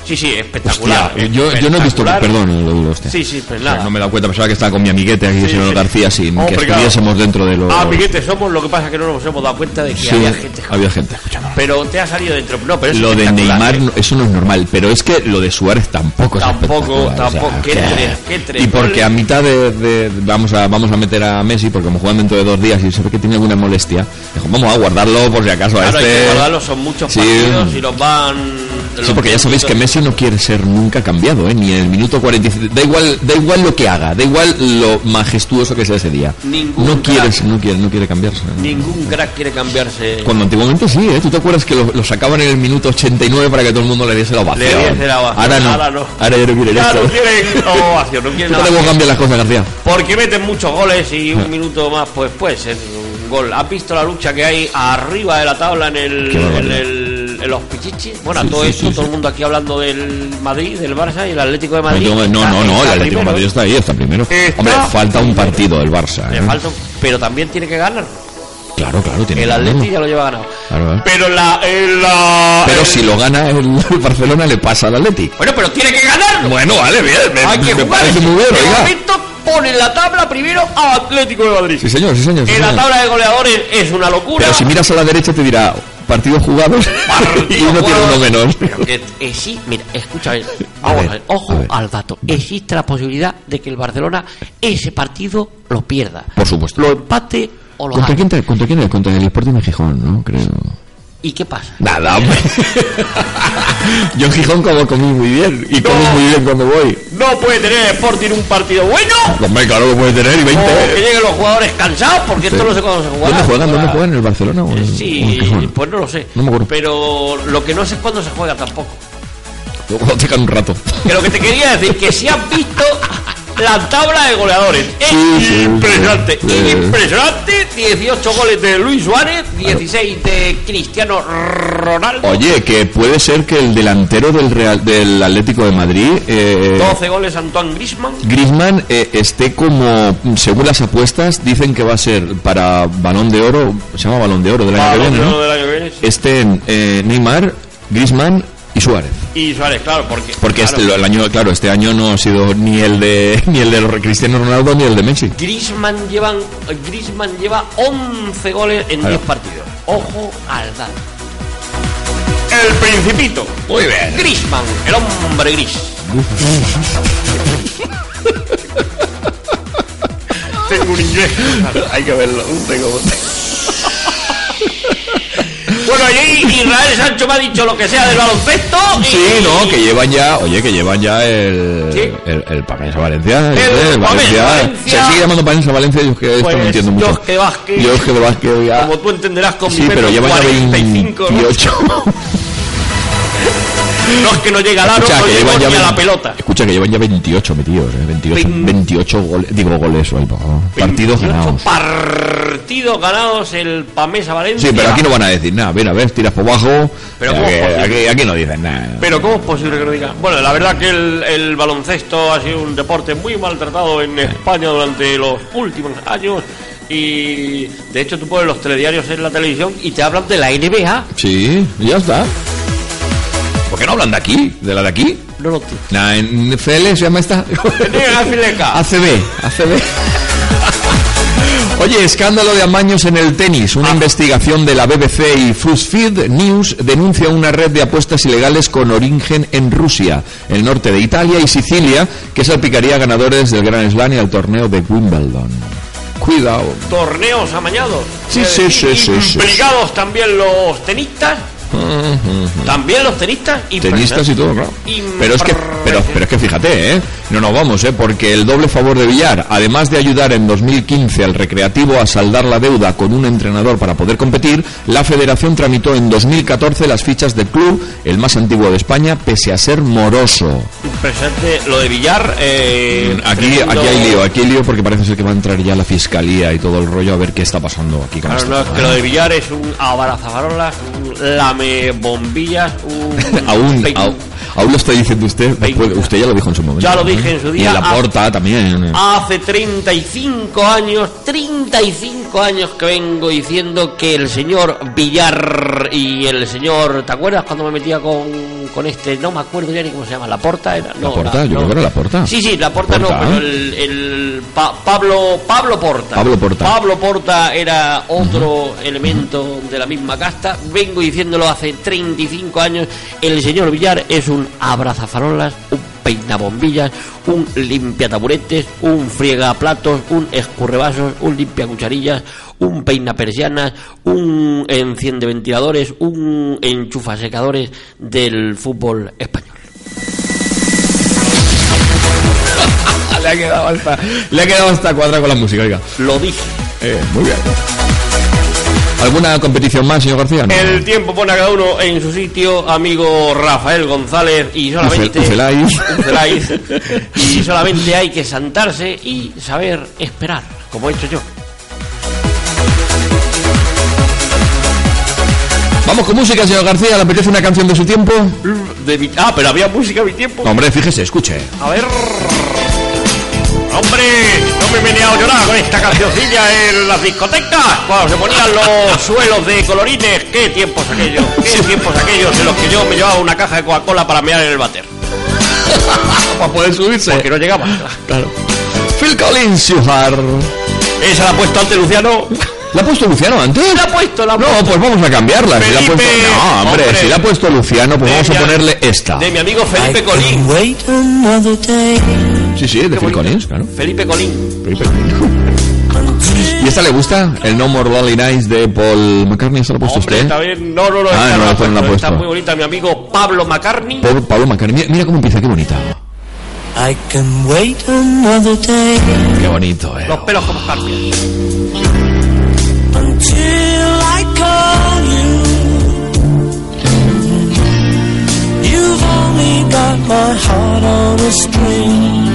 Sí, sí, espectacular. Hostia, yo, yo no he visto, perdón, lo digo usted. Sí, sí, pues O sea, nada. no me he dado cuenta, pensaba que estaba con mi amiguete aquí, Sí, señor sí. García, sin Hombre, que claro. estuviésemos dentro de los... Ah, amiguetes somos, lo que pasa es que no nos hemos dado cuenta de que Sí, había gente. había gente. Pero te ha salido dentro. No, pero es Lo de Neymar, ¿eh? eso no es normal, pero es que lo de Suárez tampoco es Tampoco, espectacular, o sea, tampoco. Qué tres, qué tres Y porque a mitad de, de- vamos a vamos a meter a Messi, porque como juegan dentro de dos días y se ve que tiene alguna molestia, dijo, vamos a guardarlo por si acaso a Claro, hay este... que guardarlo, son muchos partidos y los van. Sí, porque ya sabéis que Messi no quiere ser nunca cambiado, ¿eh? ni en el minuto 45. Da igual, da igual lo que haga, da igual lo majestuoso que sea ese día. Ningún no quiere, crack. no quiere, no quiere cambiarse. ¿no? Ningún crack quiere cambiarse. Cuando antiguamente sí, ¿eh? ¿Tú te acuerdas que lo, lo sacaban en el minuto 89 para que todo el mundo le diese la ovación? Le diese la ovación. Ahora no. Ahora no. Ahora ya no esto. no quieren ovación, no quieren [LAUGHS] nada. cambian las cosas, García. Porque meten muchos goles y Ah. un minuto más, pues puede ser un gol. ¿Has visto la lucha que hay arriba de la tabla en, el, Los pichichis? Bueno, Sí, todo sí, esto, sí, todo el mundo aquí hablando del Madrid, del Barça y el Atlético de Madrid. no, no, está- no, el Atlético de. Madrid está ahí, está primero. Está Hombre, falta un partido del Barça. Le ¿eh? falta un- pero también tiene que ganar. Claro, claro, tiene El. Atleti ya lo lleva ganado. Claro, ¿eh? Pero la, en la Pero el- si lo gana el, el [LAUGHS] Barcelona, le pasa al Atleti. Bueno, pero tiene que ganarlo. Bueno, vale, bien. Me, Hay que me jugar. parece muy bien, pone en la tabla primero a Atlético de Madrid. Sí, señor, sí, señor. sí, en la tabla de goleadores es una locura. Pero si miras a la derecha te dirá partidos jugados [LAUGHS] y uno tiene uno menos. Que, eh, sí, mira, escucha, a ver, vamos a ver, ver, ojo a ver. al dato. Existe la posibilidad de que el Barcelona ese partido lo pierda, Por supuesto. lo empate o lo ¿Contra gane. quién, te- ¿Contra quién? es? Contra el Sporting de Gijón, ¿no? Creo. ¿Y qué pasa? Nada, hombre. [LAUGHS] Yo en Gijón como comí muy bien. Y como No. muy bien cuando voy. No puede tener Sporting un partido bueno. Hombre, claro que puede tener y 20. O que lleguen los jugadores cansados, porque esto Sí. no sé cuándo se juega. ¿Dónde juegan? ¿Dónde juegan? ¿En el Barcelona o en, o en Sí, pues no lo sé. No me acuerdo. Pero lo que no sé es cuándo se juega tampoco. Luego te un rato. Que lo que te quería decir, que si has visto [LAUGHS] la tabla de goleadores, es Sí, sí, impresionante, sí. impresionante. 18 goles de Luis Suárez, 16 de Cristiano Ronaldo, Oye, que puede ser que el delantero del Real, del Atlético de Madrid, eh, 12 goles Antoine Griezmann. Griezmann, eh, esté como, según las apuestas, dicen que va a ser para Balón de Oro, se llama Balón de Oro del año que viene, ¿no? del año que viene, sí. Estén eh, Neymar, Griezmann y Suárez. Y Suárez, claro, porque. Porque claro, este, el año, claro, este año no ha sido ni el de [LAUGHS] ni el de Cristiano Ronaldo ni el de Messi. Griezmann, llevan, Griezmann lleva 11 goles en Claro. 10 partidos. Ojo al dato. El Principito. Muy bien. Griezmann, el hombre gris. Tengo un inglés. Hay que verlo. Tengo... bueno, y Israel Sancho me ha dicho lo que sea del baloncesto. y- Sí, no, que llevan ya, oye, que llevan ya el Sí. el, el Pamensa Valencia, El Pamensa Valencia. Se sigue llamando Pamensa Valencia, yo es que esto Pues, no entiendo mucho. Vázquez, Vázquez ya- como tú entenderás con Sí, mi pero llevan ya 45, ¿no? 28. No es que no llega al aro, no ni a la pelota. Escucha, que llevan ya 28 metidos, eh, 28, Vein- 28 goles, digo goles, o algo, partidos 28 ganados. Partidos ganados el Pamesa Valencia. Sí, pero aquí no van a decir nada. Ven a ver, tiras por abajo. Pero aquí no dicen nada. Pero ¿cómo es posible que no digan? Bueno, la verdad que el, el baloncesto ha sido un deporte muy maltratado en España durante los últimos años. Y de hecho tú pones los telediarios en la televisión y te hablan de la NBA. Sí, ya está. ¿Por qué no hablan de aquí? ¿De la de aquí? No lo entiendo. Nah, en FL se llama esta. [LAUGHS] ACB, ACB. [LAUGHS] Oye, escándalo de amaños en el tenis. Ah. Una investigación de la BBC y BuzzFeed News denuncia una red de apuestas ilegales con origen en Rusia, el norte de Italia y Sicilia, que salpicaría a ganadores del Grand Slam y al torneo de Wimbledon. Cuidado. Torneos amañados. Sí, sí, sí, sí, sí. También los tenistas. También los tenistas y Tenistas y todo, claro. Pero es que, pero, pero es que fíjate, ¿eh? No nos vamos, ¿eh? Porque el doble favor de Villar, además de ayudar en 2015 al Recreativo a saldar la deuda con un entrenador para poder competir, la Federación tramitó en 2014 las fichas del club, el más antiguo de España, pese a ser moroso. Impresionante lo de Villar. eh, Aquí, tremendo- aquí hay lío, aquí hay lío porque parece ser que va a entrar ya la fiscalía y todo el rollo a ver qué está pasando aquí con Claro, no, es que lo de Villar es un abarazafarolas, un lame bombillas, un. [LAUGHS] Aún, pein- aún, aún lo está diciendo usted, después- usted ya lo dijo en su momento. Ya lo ¿no? dije en su Y día, en la ah, porta también. Hace 35 años, 35 años que vengo diciendo que el señor Villar y el señor. ¿Te acuerdas cuando me metía con, con este? No me acuerdo ya ni cómo se llama. ¿La Porta? Era, no, ¿La Porta? Yo no. creo que era La Porta. Sí, sí, la Porta, no, Porta, pero ¿eh? el, el Pa- Pablo, Pablo Porta. Pablo Porta. Pablo Porta era otro elemento de la misma casta. Vengo diciéndolo hace 35 años. El señor Villar es un abrazafarolas, un peinabombillas, un limpiataburetes, un friegaplatos, un escurrevasos, un limpiacucharillas, un peinapersianas, un enciende ventiladores, un enchufasecadores del fútbol español. [LAUGHS] le ha quedado hasta, le ha quedado hasta cuadra con la música, oiga. Lo dije. Eh, muy bien. ¿Alguna competición más, señor García? No. El tiempo pone a cada uno en su sitio, amigo Rafael González, y solamente. [LAUGHS] [LAUGHS] Y solamente hay que sentarse y saber esperar, como he hecho yo. Vamos con música, señor García. ¿Le apetece una canción de su tiempo? De mi- Ah, pero había música a mi tiempo. Hombre, fíjese, escuche. A ver. Hombre, no me he meneado yo nada con esta cancioncilla en las discotecas. Cuando se ponían los suelos de colorines. Qué tiempos aquellos. Qué tiempos aquellos en los que yo me llevaba una caja de Coca-Cola para mear en el váter. [LAUGHS] para poder subirse. Porque no llegaba. Claro. Phil Collins. Esa la ha puesto antes Luciano. ¿La ha puesto Luciano antes? La ha puesto, la ha No, pues vamos a cambiarla. Si la ha puesto... No, hombre, hombre. si la ha puesto Luciano, pues vamos a ponerle esta. De mi amigo Felipe Colín. Sí, sí, de Phil Collins, claro. Felipe Colín. Felipe Collins. [LAUGHS] ¿Y esta le gusta? El No More Lonely Nights de Paul McCartney, ¿se lo ha puesto Hombre, usted? está bien. No, no, no. Ah, esta no, la no la ha puesto, Está puesto. muy bonita. Mi amigo Pablo McCartney. Pablo McCartney. Mira, mira cómo empieza, qué bonita. I can wait another day Qué bonito, eh. Los pelos como escarpias. until I call you. You've only got my heart on a string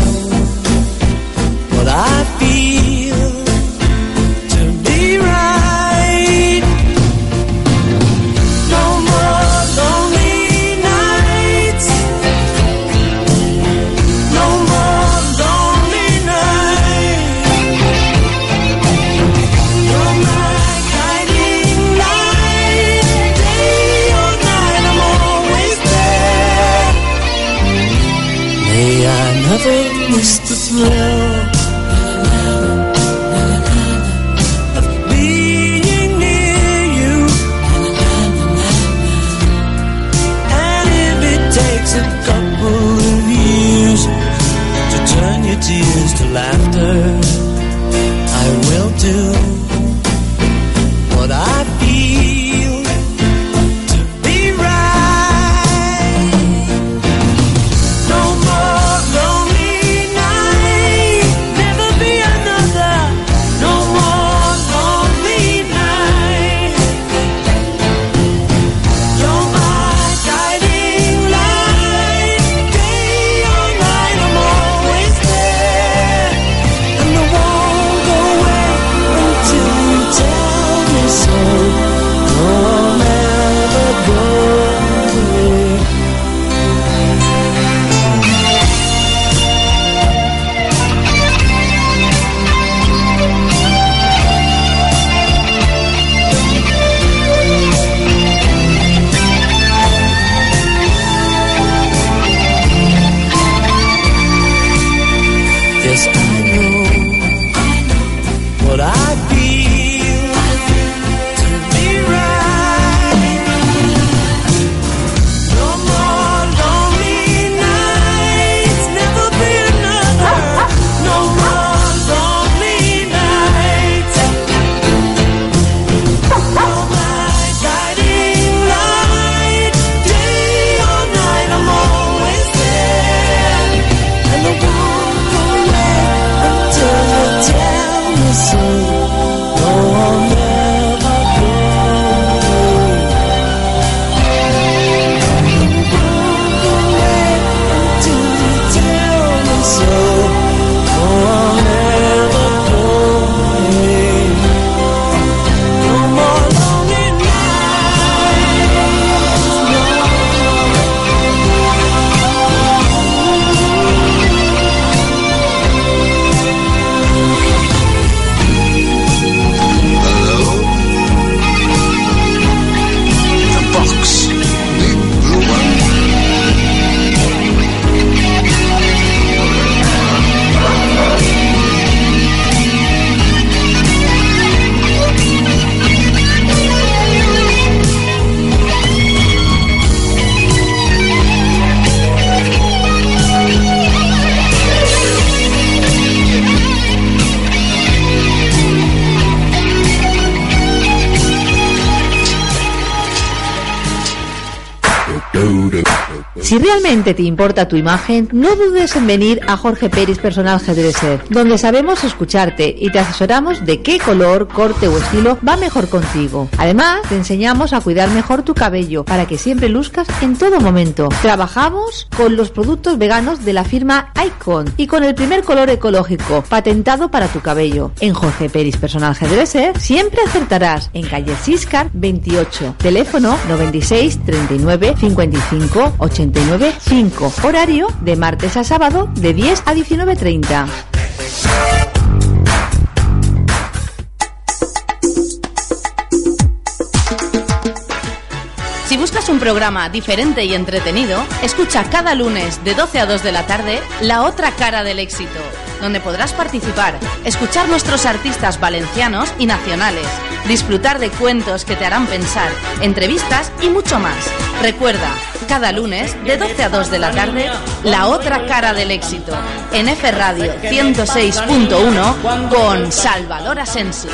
realmente te importa tu imagen, no dudes en venir a Jorge Peris Personal Hairdresser, donde sabemos escucharte y te asesoramos de qué color, corte o estilo va mejor contigo. Además, te enseñamos a cuidar mejor tu cabello para que siempre luzcas en todo momento. Trabajamos con los productos veganos de la firma Icon y con el primer color ecológico patentado para tu cabello. En Jorge Peris Personal Hairdresser siempre acertarás en calle Siscar 28, teléfono 96 39 55 89 5, horario de martes a sábado de 10 a 19.30. Si buscas un programa diferente y entretenido, escucha cada lunes de 12 a 2 de la tarde La otra cara del éxito, donde podrás participar, escuchar nuestros artistas valencianos y nacionales, disfrutar de cuentos que te harán pensar, entrevistas y mucho más. Recuerda, cada lunes de 12 a 2 de la tarde La otra cara del éxito, en F Radio 106.1 con Salvador Asensio.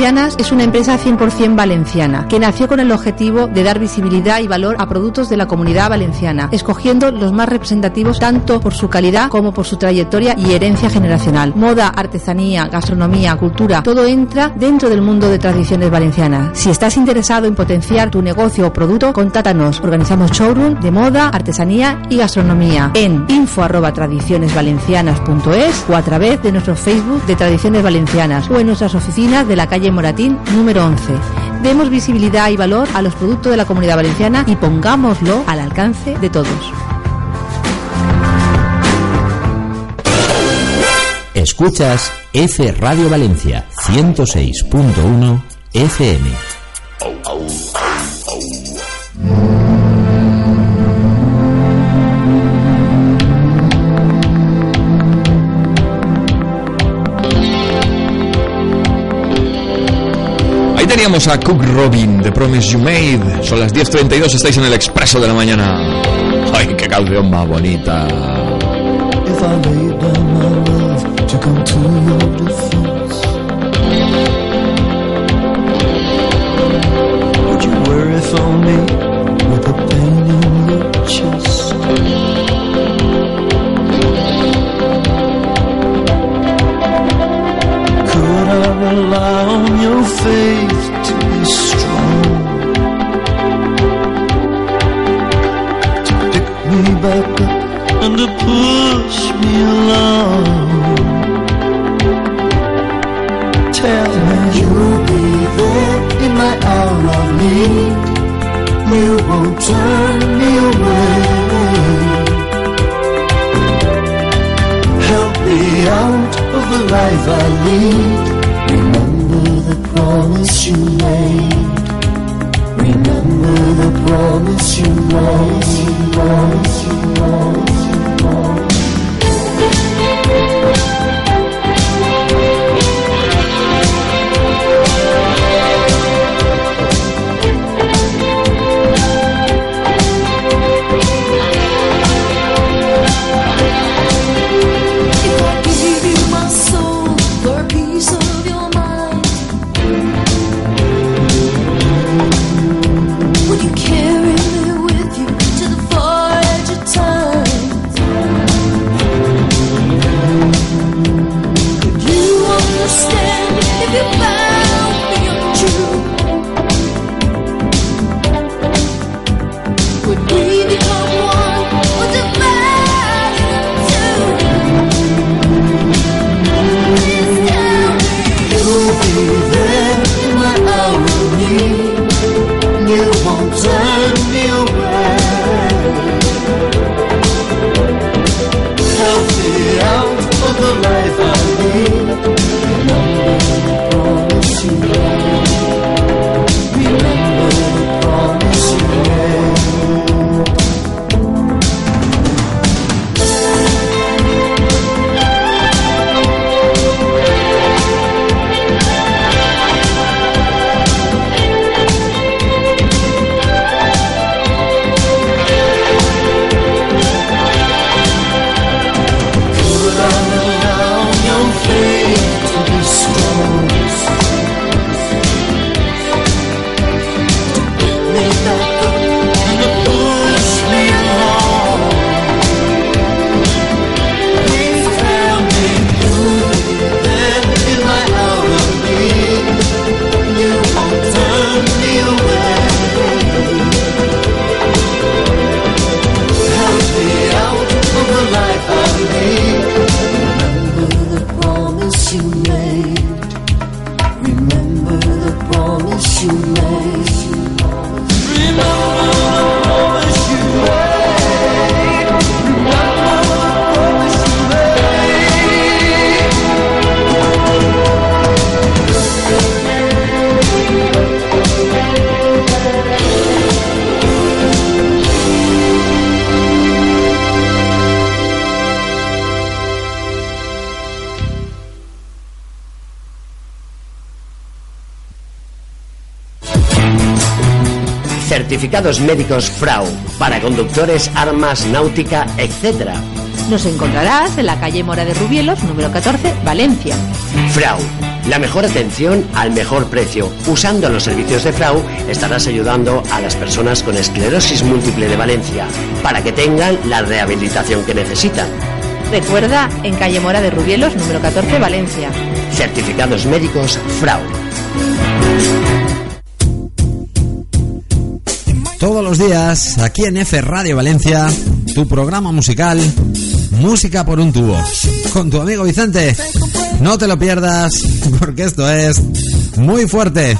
Valencianas es una empresa 100% valenciana que nació con el objetivo de dar visibilidad y valor a productos de la comunidad valenciana, escogiendo los más representativos tanto por su calidad como por su trayectoria y herencia generacional. Moda, artesanía, gastronomía, cultura, todo entra dentro del mundo de tradiciones valencianas. Si estás interesado en potenciar tu negocio o producto, contátanos. Organizamos showroom de moda, artesanía y gastronomía en info arroba tradicionesvalencianas.es o a través de nuestro Facebook de Tradiciones Valencianas o en nuestras oficinas de la calle Moratín número 11. Demos visibilidad y valor a los productos de la comunidad valenciana y pongámoslo al alcance de todos. Escuchas F Radio Valencia 106.1 FM. Teníamos a Cook Robin, The Promise You Made. Son las 10.32, estáis en el expreso de la mañana. Ay, qué canción más bonita. Faith strong? To pick me back up and to push me along. Tell me you'll be there in my hour of need. You won't turn me away. Help me out of the life I lead. Promise you made. Remember the promise you made. Promise you made. certificados médicos FRAU para conductores, armas, náutica, etc. Nos encontrarás en la calle Mora de Rubielos, número 14, Valencia. FRAU, la mejor atención al mejor precio. Usando los servicios de FRAU estarás ayudando a las personas con esclerosis múltiple de Valencia para que tengan la rehabilitación que necesitan. Recuerda, en calle Mora de Rubielos, número 14, Valencia. Certificados médicos FRAU. todos los días aquí en F Radio Valencia, tu programa musical Música por un tubo, con tu amigo Vicente. No te lo pierdas, porque esto es muy fuerte.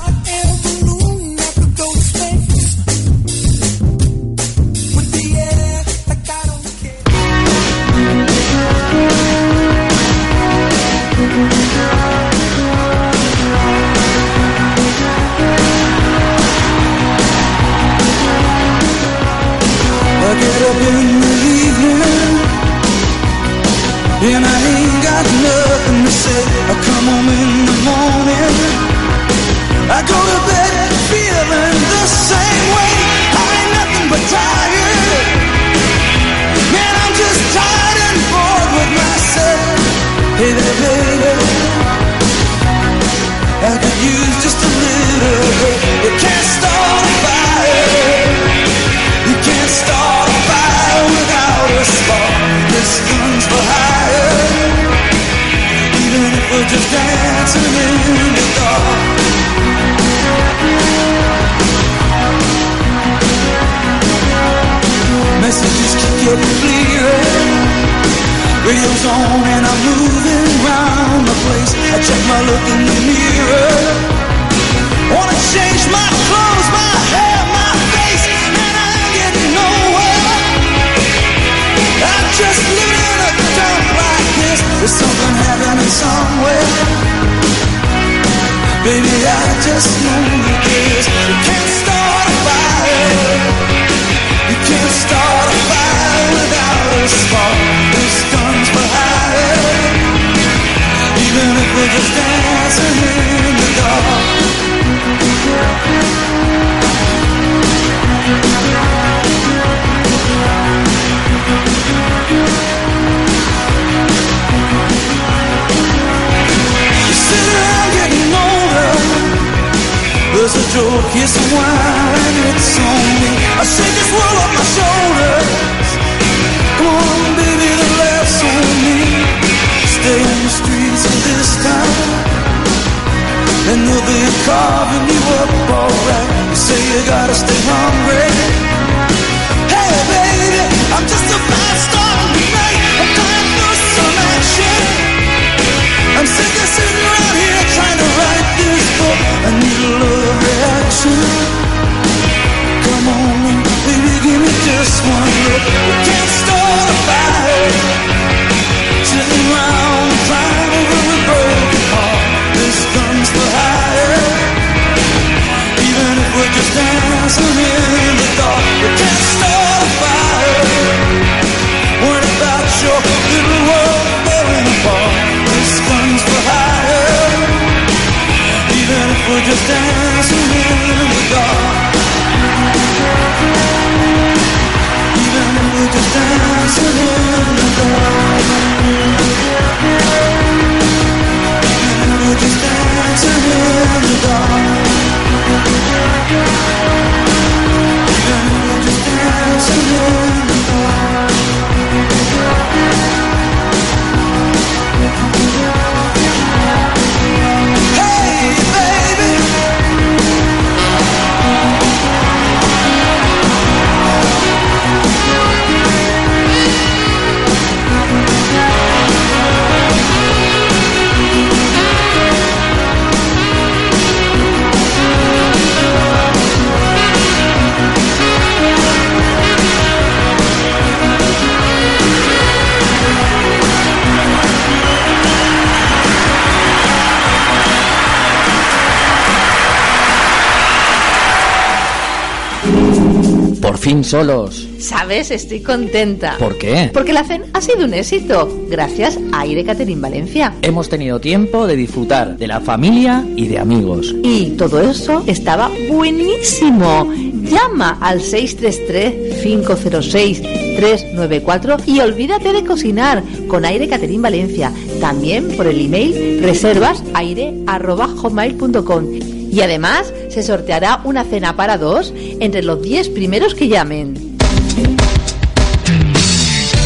solos. ¿Sabes? Estoy contenta. ¿Por qué? Porque la CEN ha sido un éxito, gracias a Aire Catering Valencia. Hemos tenido tiempo de disfrutar de la familia y de amigos. Y todo eso estaba buenísimo. Llama al 633-506-394 y olvídate de cocinar con Aire Catering Valencia. También por el email reservasaire.com y además se sorteará una cena para dos entre los 10 primeros que llamen.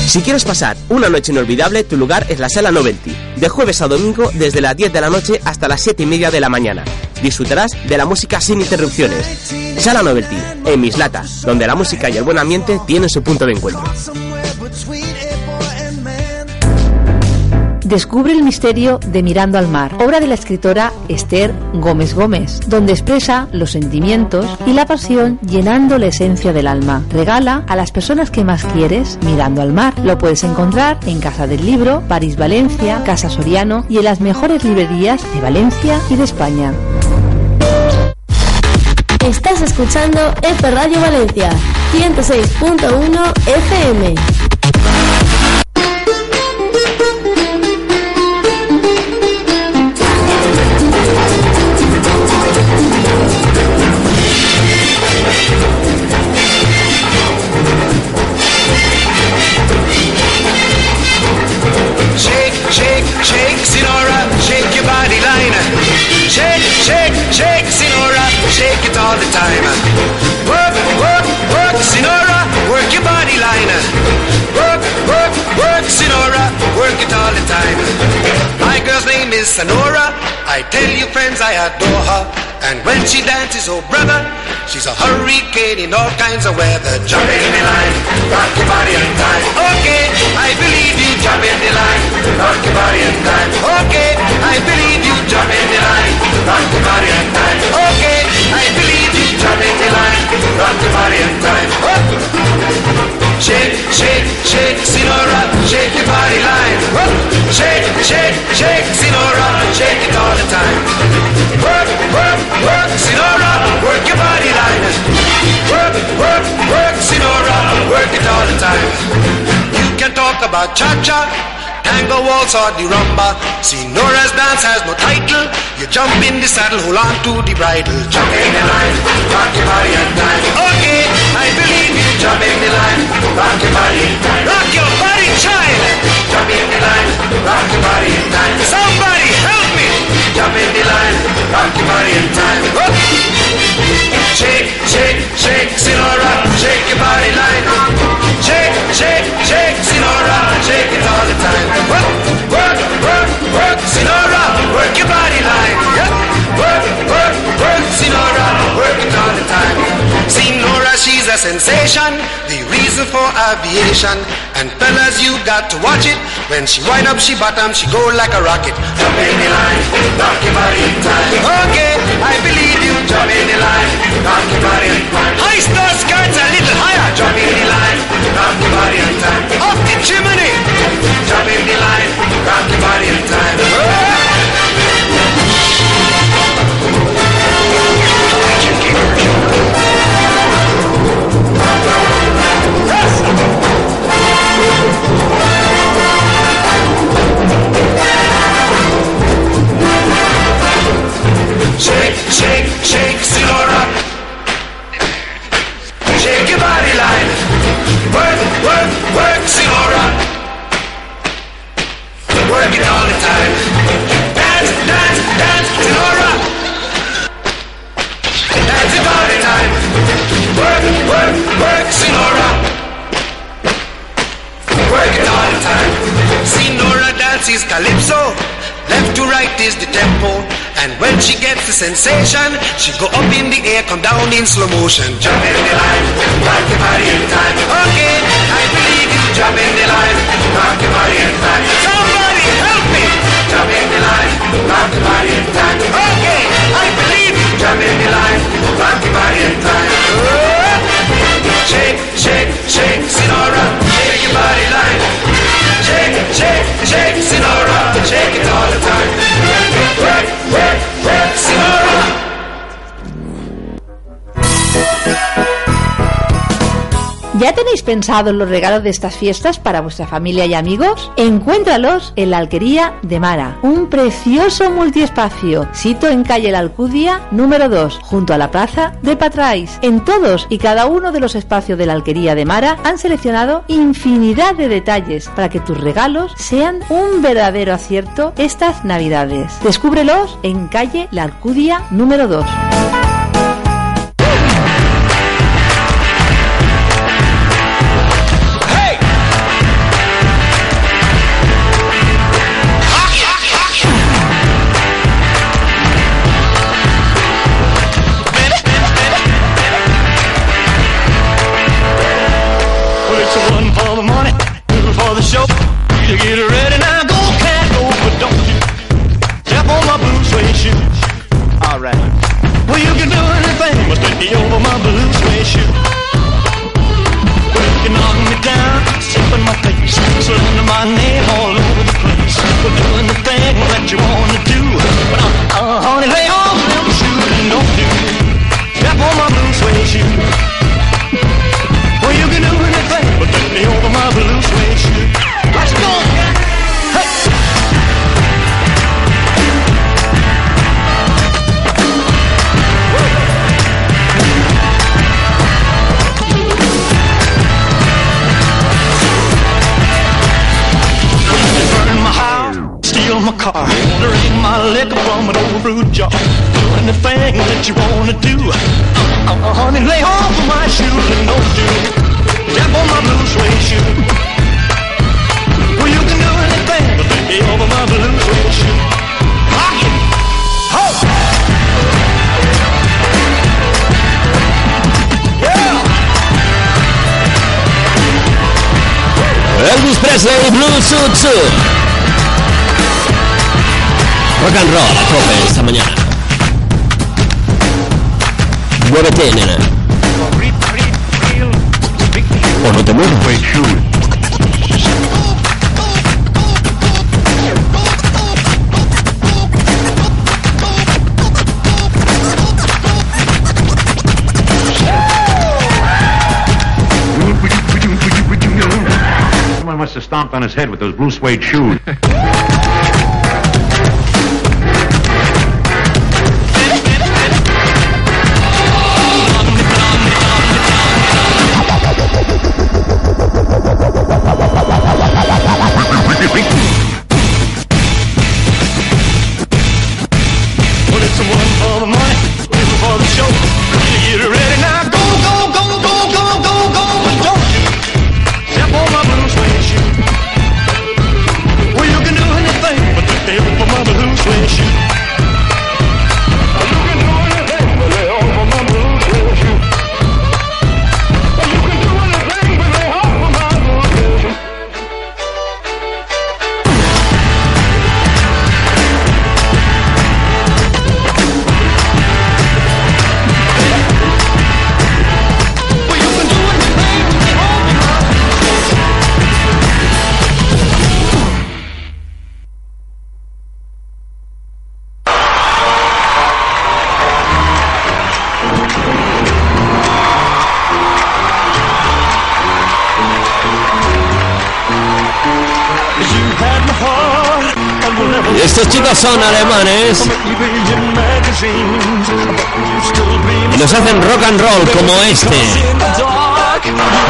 Si quieres pasar una noche inolvidable, tu lugar es la Sala Novelty, de jueves a domingo desde las 10 de la noche hasta las 7 y media de la mañana. Disfrutarás de la música sin interrupciones. Sala Novelty, en Mislata, donde la música y el buen ambiente tienen su punto de encuentro. Descubre el misterio de Mirando al Mar, obra de la escritora Esther Gómez Gómez, donde expresa los sentimientos y la pasión llenando la esencia del alma. Regala a las personas que más quieres Mirando al Mar. Lo puedes encontrar en Casa del Libro, París Valencia, Casa Soriano y en las mejores librerías de Valencia y de España. Estás escuchando F Radio Valencia, 106.1 FM. Sonora. I tell you, friends, I adore her. And when she dances, oh brother, she's a hurricane in all kinds of weather. Jump in the line, rock your body and time. Okay, I believe you. Jump in the line, rock your body and time. Okay, I believe you. Jump in the line, rock your body and time. Okay, I believe line, rock your body and time. Oh. Shake, shake, shake, Sinora, shake your body line. Shake, shake, shake, Sinora, shake it all the time. Work, work, work, Sinora, work your body line. Work, work, work, Sinora, work it all the time. You can talk about cha-cha, tango waltz or the rumba. Sinora's dance has no title. You jump in the saddle, hold on to the bridle. Jump in the line, rock your body and time. Okay, I believe you. Jump in the line, rock your body and time. Rock your body, child. Jump in the line, rock your body and time. Somebody help me. Jump in the line, rock your body and time. Whoop. Shake, shake, shake, Sinora, shake your body line. Shake, shake, shake, time. Work, work, work, work, Sinora, work your body line. Yep. Work, work, work, Sinora, work it all the time. Sinora, she's a sensation, the reason for aviation. And fellas, you got to watch it. When she wind up, she bottom, she go like a rocket. Jump in the line, rock your body time. Okay, I believe you. Jump in the line, rock your body time. High star skirts a little higher. Jump in the line, rock body time. Off the chimney. Jump in the line, rock your body in time. Shake, shake, shake, Sinora. Sensation, she go up in the air, come down in slow motion. Jump in the line, rock your body in time. Okay, I believe you. Jump in the line, rock your body in time. Somebody help me. Jump in the line, rock your body in time. Okay, I believe you. Jump in the line, rock your body in time. Oh. Shake, shake, shake, Sinora, ¿Ya tenéis pensado en los regalos de estas fiestas para vuestra familia y amigos? Encuéntralos en la Alquería de Mara, un precioso multiespacio, sito en calle La Alcudia, número 2, junto a la plaza de Patrais. En todos y cada uno de los espacios de la Alquería de Mara han seleccionado infinidad de detalles para que tus regalos sean un verdadero acierto estas Navidades. Descúbrelos en calle La Alcudia, número 2. The show. You get ready now, go, cat, go, but don't you step on my blue suede shoes. All right. Well, you can do anything but take me over my blue suede shoe. Well, you can knock me down, step in my face, slander my name all over the place. Well, do anything that you wanna do, but uh, uh, car, drain my liquor from an old brew jar. Do anything that you wanna do. Uh, uh, honey, lay off of my shoes and don't do. Step on my blue suede shoe. Well, you can do anything but me over my blue suede shoe. Rock it. Ho! Elvis Presley, Blue Suit Suit. Rock and roll a tope esta mañana. Muévete, nena. O oh, no te muevas. Someone must have stomped on his head with those blue suede shoes. [LAUGHS] como este.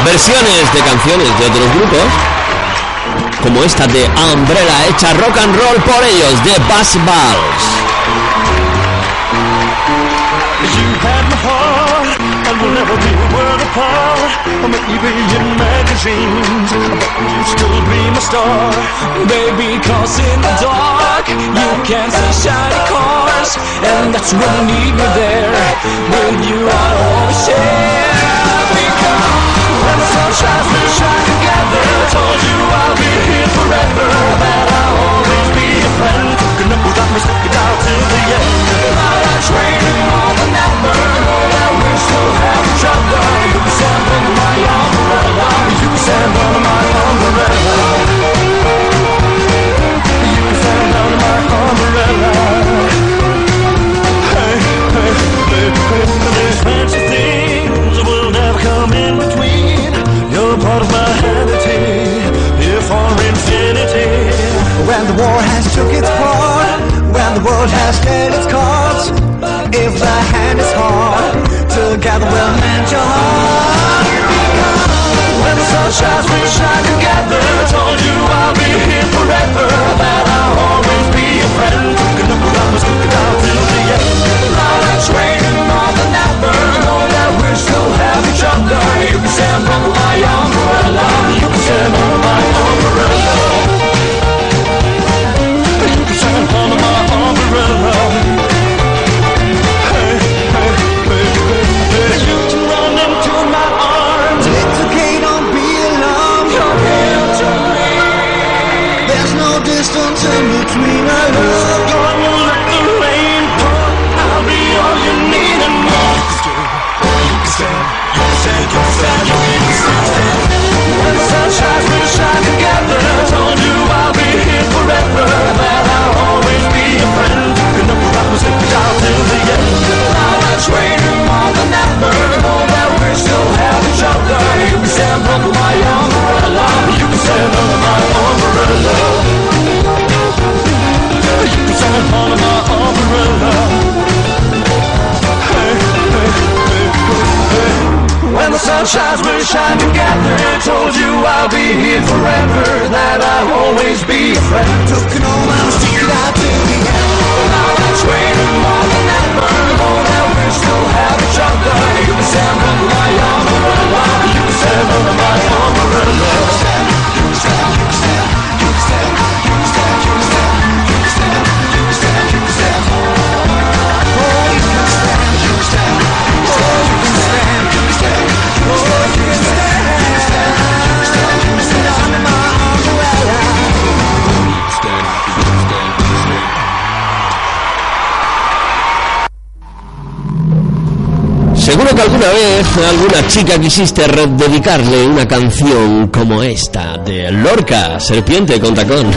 Versiones de canciones de otros grupos, como esta de Umbrella, hecha rock and roll por ellos, de Bass Balls. Or maybe in magazines, but you still be my star. Baby, cause in the dark you can see shiny cars, and that's when you need me there. With you, I'll Told you wish I we shine together. I told you. sunshine's will shine together. Told you I'll be here forever, that I'll always be a friend. Took an old out to the end. More than ever. We still have each other. You under my umbrella. You under my umbrella. Seguro que alguna vez alguna chica quisiste dedicarle una canción como esta de Lorca, Serpiente con tacón.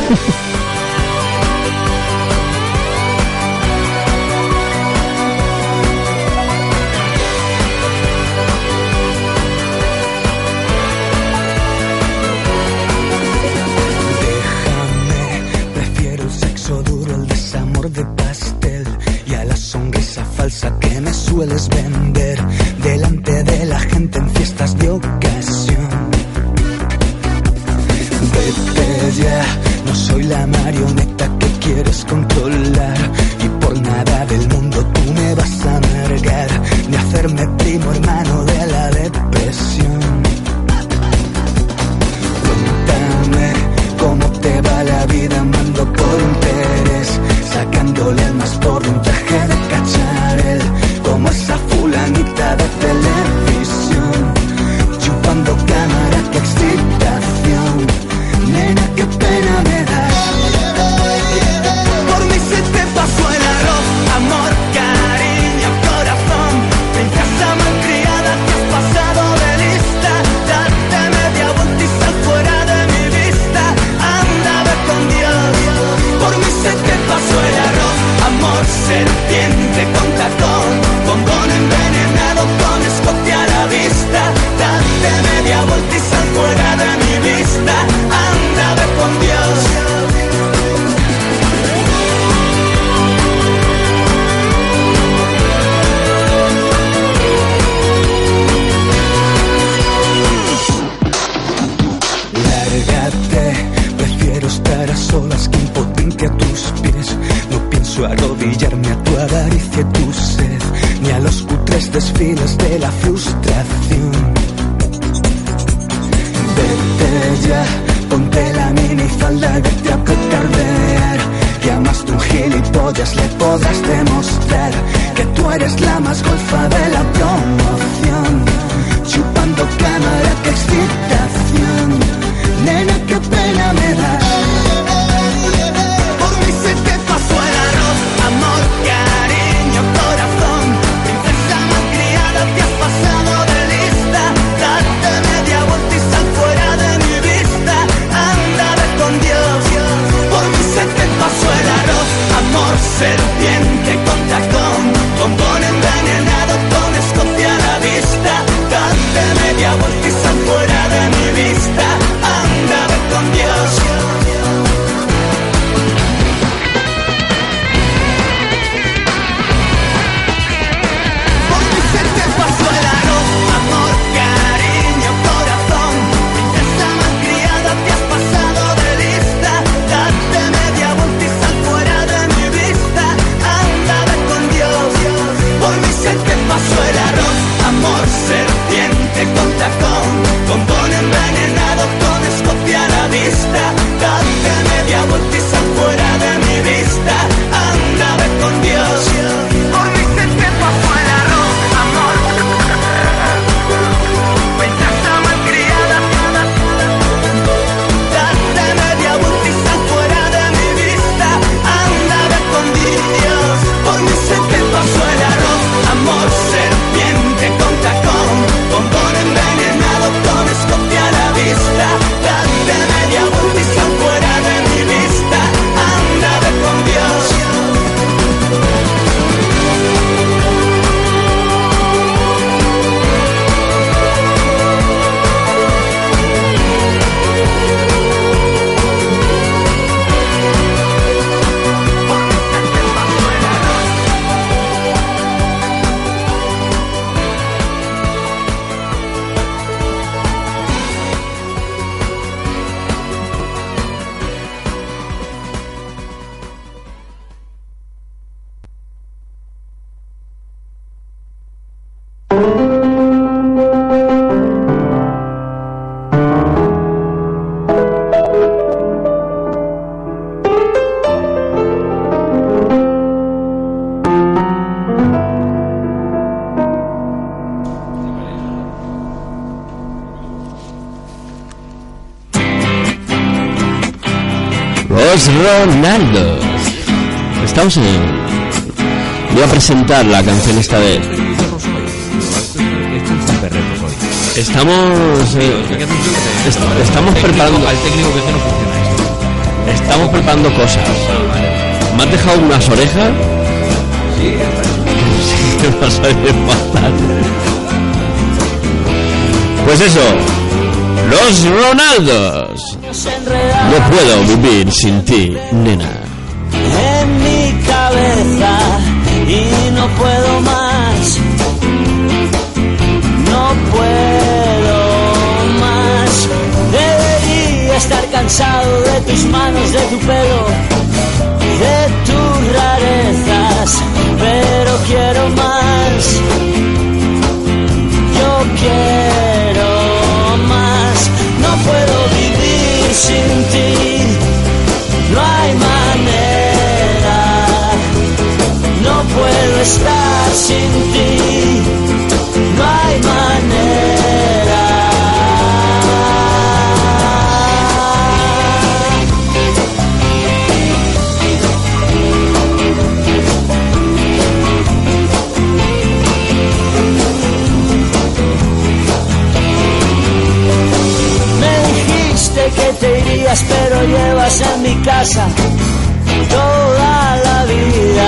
Déjame, prefiero sexo duro al desamor de pastel. En. Voy a presentar la canción esta vez. Estamos. eh, est- estamos preparando. Al técnico que no funciona Estamos preparando cosas. ¿Me has dejado unas orejas? [LAUGHS] Pues eso. Los Ronaldos. No puedo vivir sin ti, nena. Y no puedo más. No puedo más. Debería estar cansado de tus manos, de tu pelo, de tus rarezas, pero quiero más. Yo quiero más. No puedo vivir sin ti. Estar sin ti, no hay manera. Me dijiste que te irías, pero llevas en mi casa toda la vida.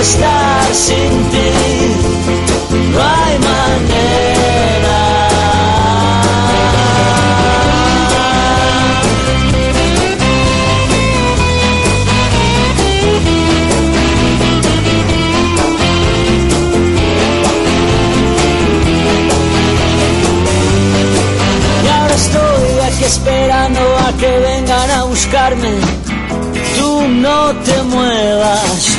estar sin ti, no hay manera. Y ahora estoy aquí esperando a que vengan a buscarme. Tú no te muevas,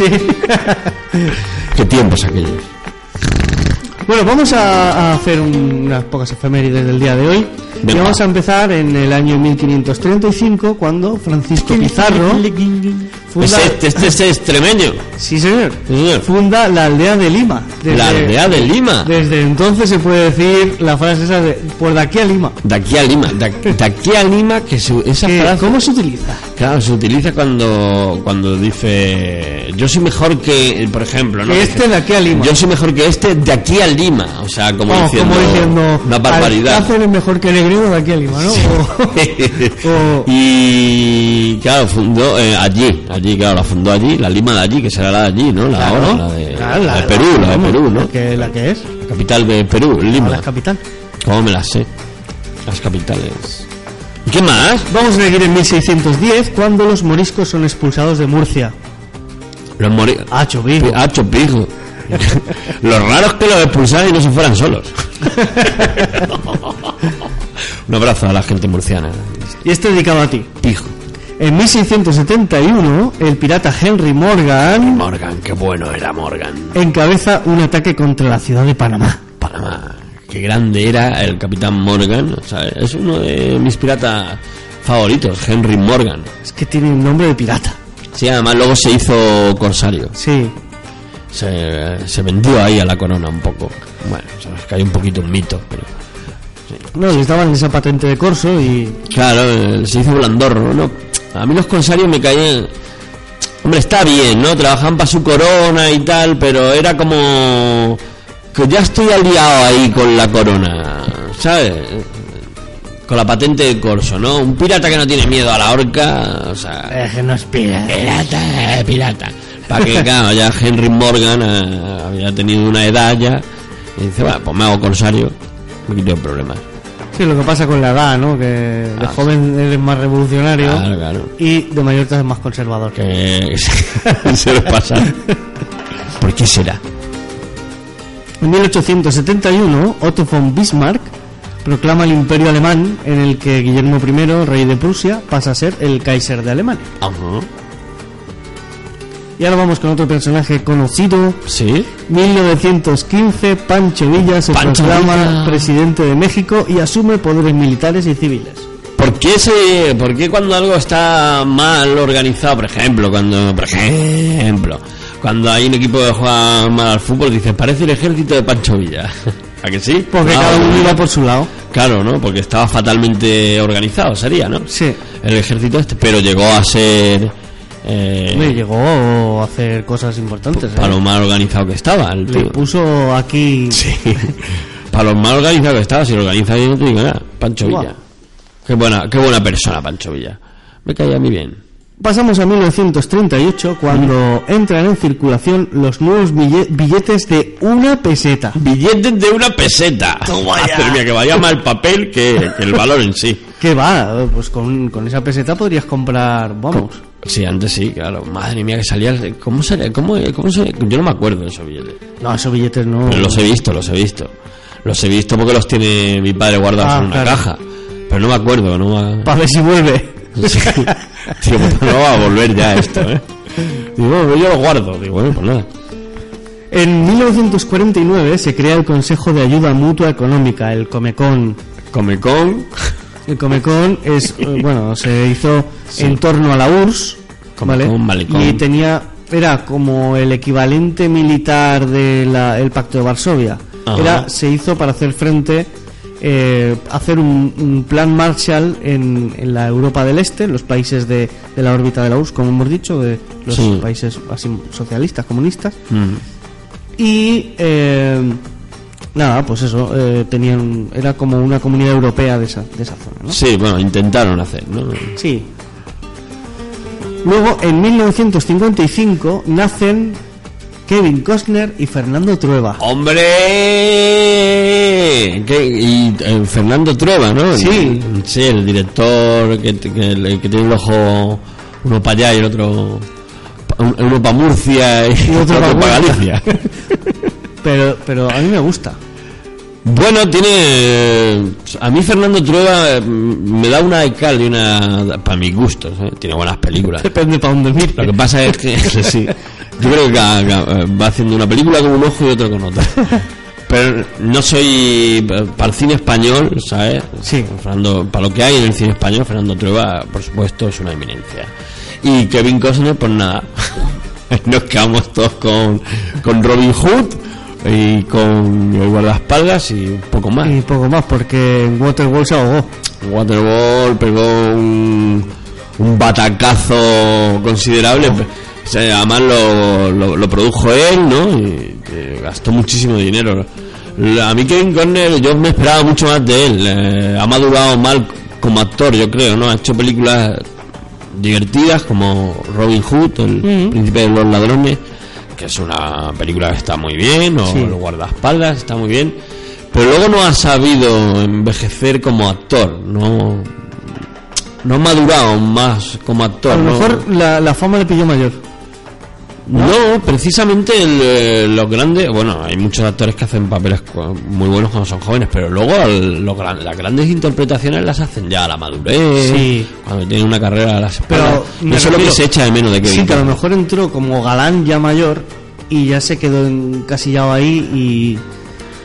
Sí. Qué tiempos aquellos. Bueno, vamos a, a hacer un- unas pocas efemérides del día de hoy. Y vamos a empezar en el año 1535, cuando Francisco Pizarro funda, Es este, este es extremeño. Sí, señor. Sí, señor. funda la aldea de Lima. La aldea de Lima. Desde entonces se puede decir la frase esa de por de aquí a Lima. De aquí a Lima. De, de aquí a Lima, que se- esa frase. ¿Cómo se utiliza? Claro, se utiliza cuando, cuando dice yo soy mejor que, por ejemplo, ¿no? Que este de aquí a Lima. Yo soy mejor que este de aquí a Lima. O sea, como, Vamos, diciendo, como diciendo una barbaridad. Alcácer es mejor que Negredo de aquí a Lima, ¿no? [LAUGHS] O- y claro, fundó eh, allí, allí, claro, la fundó allí, la Lima de allí, que será la de allí, ¿no? La, Claro. ahora, la de, Claro, la de Perú, la de Perú, ¿no? La que, la que es. Capital de Perú, La Lima. capital. ¿Cómo me las sé? Las capitales. ¿Y qué más? Vamos a seguir en 1610, cuando los moriscos son expulsados de Murcia. Los mori... Hacho, vivo. Hacho, pijo. Lo raro es que los expulsaran y no se fueran solos. [LAUGHS] Un abrazo a la gente murciana. Y este dedicado a ti. Pijo. En 1671, el pirata Henry Morgan Morgan, qué bueno era Morgan. encabeza un ataque contra la ciudad de Panamá. Panamá. Qué grande era el capitán Morgan. O sea, es uno de mis piratas favoritos, Henry Morgan. Es que tiene un nombre de pirata. Sí, además luego se hizo corsario. Sí. Se, se vendió ahí a la corona un poco. Bueno, sabes que hay un poquito un mito, pero... No, les daban esa patente de corso y... Claro, eh, se hizo blandorro, ¿no? A mí los corsarios me caían... Hombre, está bien, ¿no? Trabajaban para su corona y tal, pero era como... Que ya estoy aliado ahí con la corona, ¿sabes? Con la patente de corso, ¿no? Un pirata que no tiene miedo a la horca, o sea... Es que no es pirata. Pirata, eh, pirata. Para que, claro, ya Henry Morgan eh, había tenido una edad ya. Y dice, bueno, pues me hago corsario, me quito de problemas. Sí, lo que pasa con la edad, ¿no? Que de Ah, joven eres más revolucionario Claro, claro. y de mayor te más conservador. Que [LAUGHS] se les pasa. [LAUGHS] ¿Por qué será? En 1871, Otto von Bismarck proclama el imperio alemán en el que Guillermo I, rey de Prusia, pasa a ser el Kaiser de Alemania. Ajá. Y ahora vamos con otro personaje conocido. Sí. 1915, Pancho Villa se Pancho proclama Villa. presidente de México y asume poderes militares y civiles. ¿Por qué, se, ¿Por qué cuando algo está mal organizado, por ejemplo, cuando, por ejemplo, cuando hay un equipo que juega mal al fútbol, dice, parece el ejército de Pancho Villa? [LAUGHS] ¿A que sí? Porque cada uno iba por su lado. Claro, ¿no? Porque estaba fatalmente organizado, sería, ¿no? Sí. El ejército este, pero llegó a ser... Eh, Me llegó a hacer cosas importantes. ¿eh? para lo mal organizado que estaba el Le tío. puso aquí. [LAUGHS] Sí. Para lo mal organizado que estaba, si lo organiza bien no te digo nada. Pancho. Villa. Qué buena, qué buena persona, Pancho Villa. Me caía mí bien. Pasamos a 1938 cuando entran en circulación los nuevos bille- billetes de una peseta. Billetes de una peseta. Madre mía, que vaya más el papel que, que el valor en sí. [LAUGHS] ¿Qué va? Pues con, con esa peseta podrías comprar, vamos. Sí, antes sí, claro. Madre mía, que salía. ¿Cómo salía? ¿Cómo, cómo se- Yo no me acuerdo de esos billetes. No, esos billetes no. Pero los he visto, los he visto. Los he visto porque los tiene mi padre guardados Ah, en una claro. caja. Pero no me acuerdo, no me... Para ver si vuelve. Sí. [LAUGHS] Tío, pues no va a volver ya esto, ¿eh? Digo, bueno, yo lo guardo. Digo, bueno, pues nada. En 1949 se crea el Consejo de Ayuda Mutua Económica, el Comecon. Comecon. El Comecon es, [LAUGHS] eh, bueno, se hizo Sí. en torno a la URSS, ¿vale? Comecon, Malecón. Y tenía, era como el equivalente militar del Pacto de Varsovia. Ajá. Era, se hizo para hacer frente, eh, hacer un, un plan Marshall en, en la Europa del Este, los países de, de la órbita de la URSS, como hemos dicho, de los Sí. países así socialistas, comunistas. Mm. Y eh, nada, pues eso, eh, tenían, era como una comunidad europea de esa, de esa zona, ¿no? Sí, bueno, intentaron hacer, ¿no? Sí. Luego, en 1955, nacen Kevin Costner y Fernando Trueba. ¡Hombre! ¿Qué? Y eh, Fernando Trueba, ¿no? Sí. Sí, el director que, que, que tiene el ojo uno para allá y el otro... Uno para Murcia y, Y otro otro pa' para. Galicia. [LAUGHS] Pero, pero a mí me gusta. Bueno, tiene. A mí Fernando Trueba eh, me da una de cal y una. para mis gustos, ¿eh? Tiene buenas películas. Depende para dónde mires. Lo que pasa es que. [LAUGHS] sí. [LAUGHS] Yo creo que va haciendo una película con un ojo y otro con otro. [LAUGHS] Pero no soy. para el cine español, ¿sabes? Sí. Fernando, para lo que hay en el cine español, Fernando Trueba, por supuesto, es una eminencia. Y Kevin Costner, pues nada. [LAUGHS] Nos quedamos todos con, con Robin Hood y con el guardaespaldas y un poco más. Y poco más, porque en Waterworld se ahogó. Waterwall pegó un, un batacazo considerable. O sea, además lo, lo, lo produjo él, ¿no? Y eh, gastó muchísimo dinero. A mí Kevin Conner, yo me esperaba mucho más de él. Eh, ha madurado mal como actor, yo creo, ¿no? Ha hecho películas divertidas como Robin Hood, el príncipe de los ladrones, que es una película que está muy bien, o Sí. El guardaespaldas está muy bien, pero luego no ha sabido envejecer como actor, no no ha madurado más como actor. A lo ¿no? mejor la, la fama le pilló mayor. No, precisamente el, eh, los grandes, bueno, hay muchos actores que hacen papeles muy buenos cuando son jóvenes, pero luego el- los gran- las grandes interpretaciones las hacen ya a la madurez, Sí. cuando tienen una carrera a las. Pero Eso es lo que se echa de menos de Kevin Sí, que a lo mejor entró como galán ya mayor y ya se quedó encasillado ahí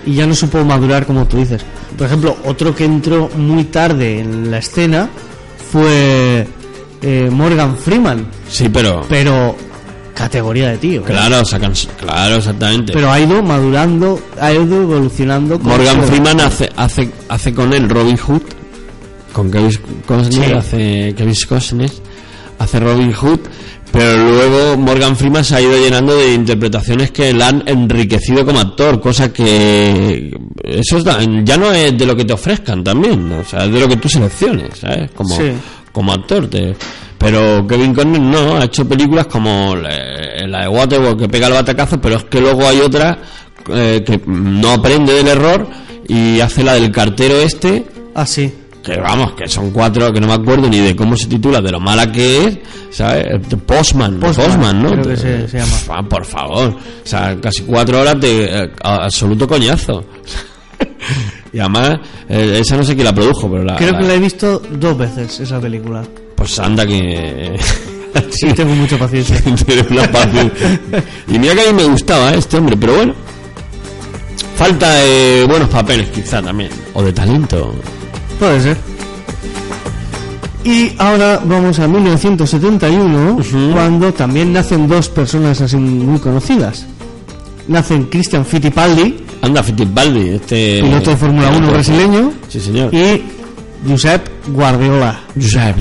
y, y ya no supo madurar como tú dices. Por ejemplo, otro que entró muy tarde en la escena fue eh, Morgan Freeman, Sí, pero pero categoría de tío. claro, sacan, claro, exactamente. Pero ha ido madurando, ha ido evolucionando. con Morgan Freeman hace, hace, hace con él Robin Hood, con Kevin Costner, Sí. hace Kevin Costner, hace Robin Hood, pero luego Morgan Freeman se ha ido llenando de interpretaciones que la han enriquecido como actor, cosa que eso ya no es de lo que te ofrezcan también, o sea, es de lo que tú selecciones, ¿sabes? Como, Sí. como actor. te- pero Kevin Conner no, ha hecho películas como la, la de Waterworld que pega el batacazo, pero es que luego hay otra eh, que no aprende del error y hace la del cartero este. Ah, sí. Que vamos, que son cuatro que no me acuerdo ni de cómo se titula, de lo mala que es, ¿sabes? The Postman, Postman, Postman, ¿no? creo que se- se llama. Ah, por favor, o sea, casi cuatro horas de eh, absoluto coñazo. [LAUGHS] y además, eh, esa no sé quién la produjo, pero la. Creo que la he visto dos veces esa película. Pues anda que. [LAUGHS] Sí, tengo [LAUGHS] mucha paciencia. [LAUGHS] Tiene una paciencia. Y mira que a mí me gustaba ¿eh? este hombre, pero bueno. Falta de buenos papeles, quizá también. O de talento. Puede ser. Y ahora vamos a 1971, cuando también nacen dos personas así muy conocidas. Nacen Christian Fittipaldi, Anda, Fittipaldi, este. piloto de Fórmula 1 piloto. brasileño, Sí, señor. y Josep Guardiola. Josep,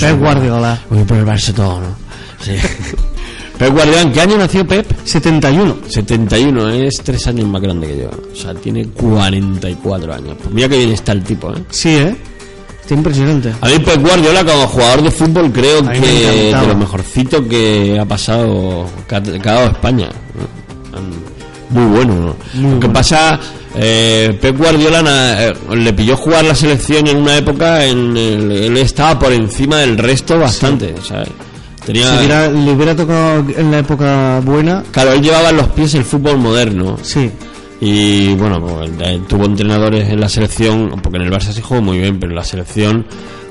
Pep Guardiola. Voy por el Barça todo, ¿no? Sí. [LAUGHS] Pep Guardiola, ¿en qué año nació Pep? 71. 71, es tres años más grande que yo. O sea, tiene 44 años. Pues mira que bien está el tipo, ¿eh? Sí, ¿eh? Está impresionante. A mí Pep Guardiola como jugador de fútbol creo A me que de lo mejorcito que ha pasado que ha, que ha dado España. Muy bueno. ¿no? Muy lo que bueno. pasa, eh, Pep Guardiola na- eh, le pilló jugar la selección en una época en el, él estaba por encima del resto bastante, ¿sabes? Tenía, Si hubiera- le hubiera tocado en la época buena, Claro, él llevaba en los pies el fútbol moderno. Sí. Y bueno, pues, eh, tuvo entrenadores en la selección, porque en el Barça se jugó muy bien, pero en la selección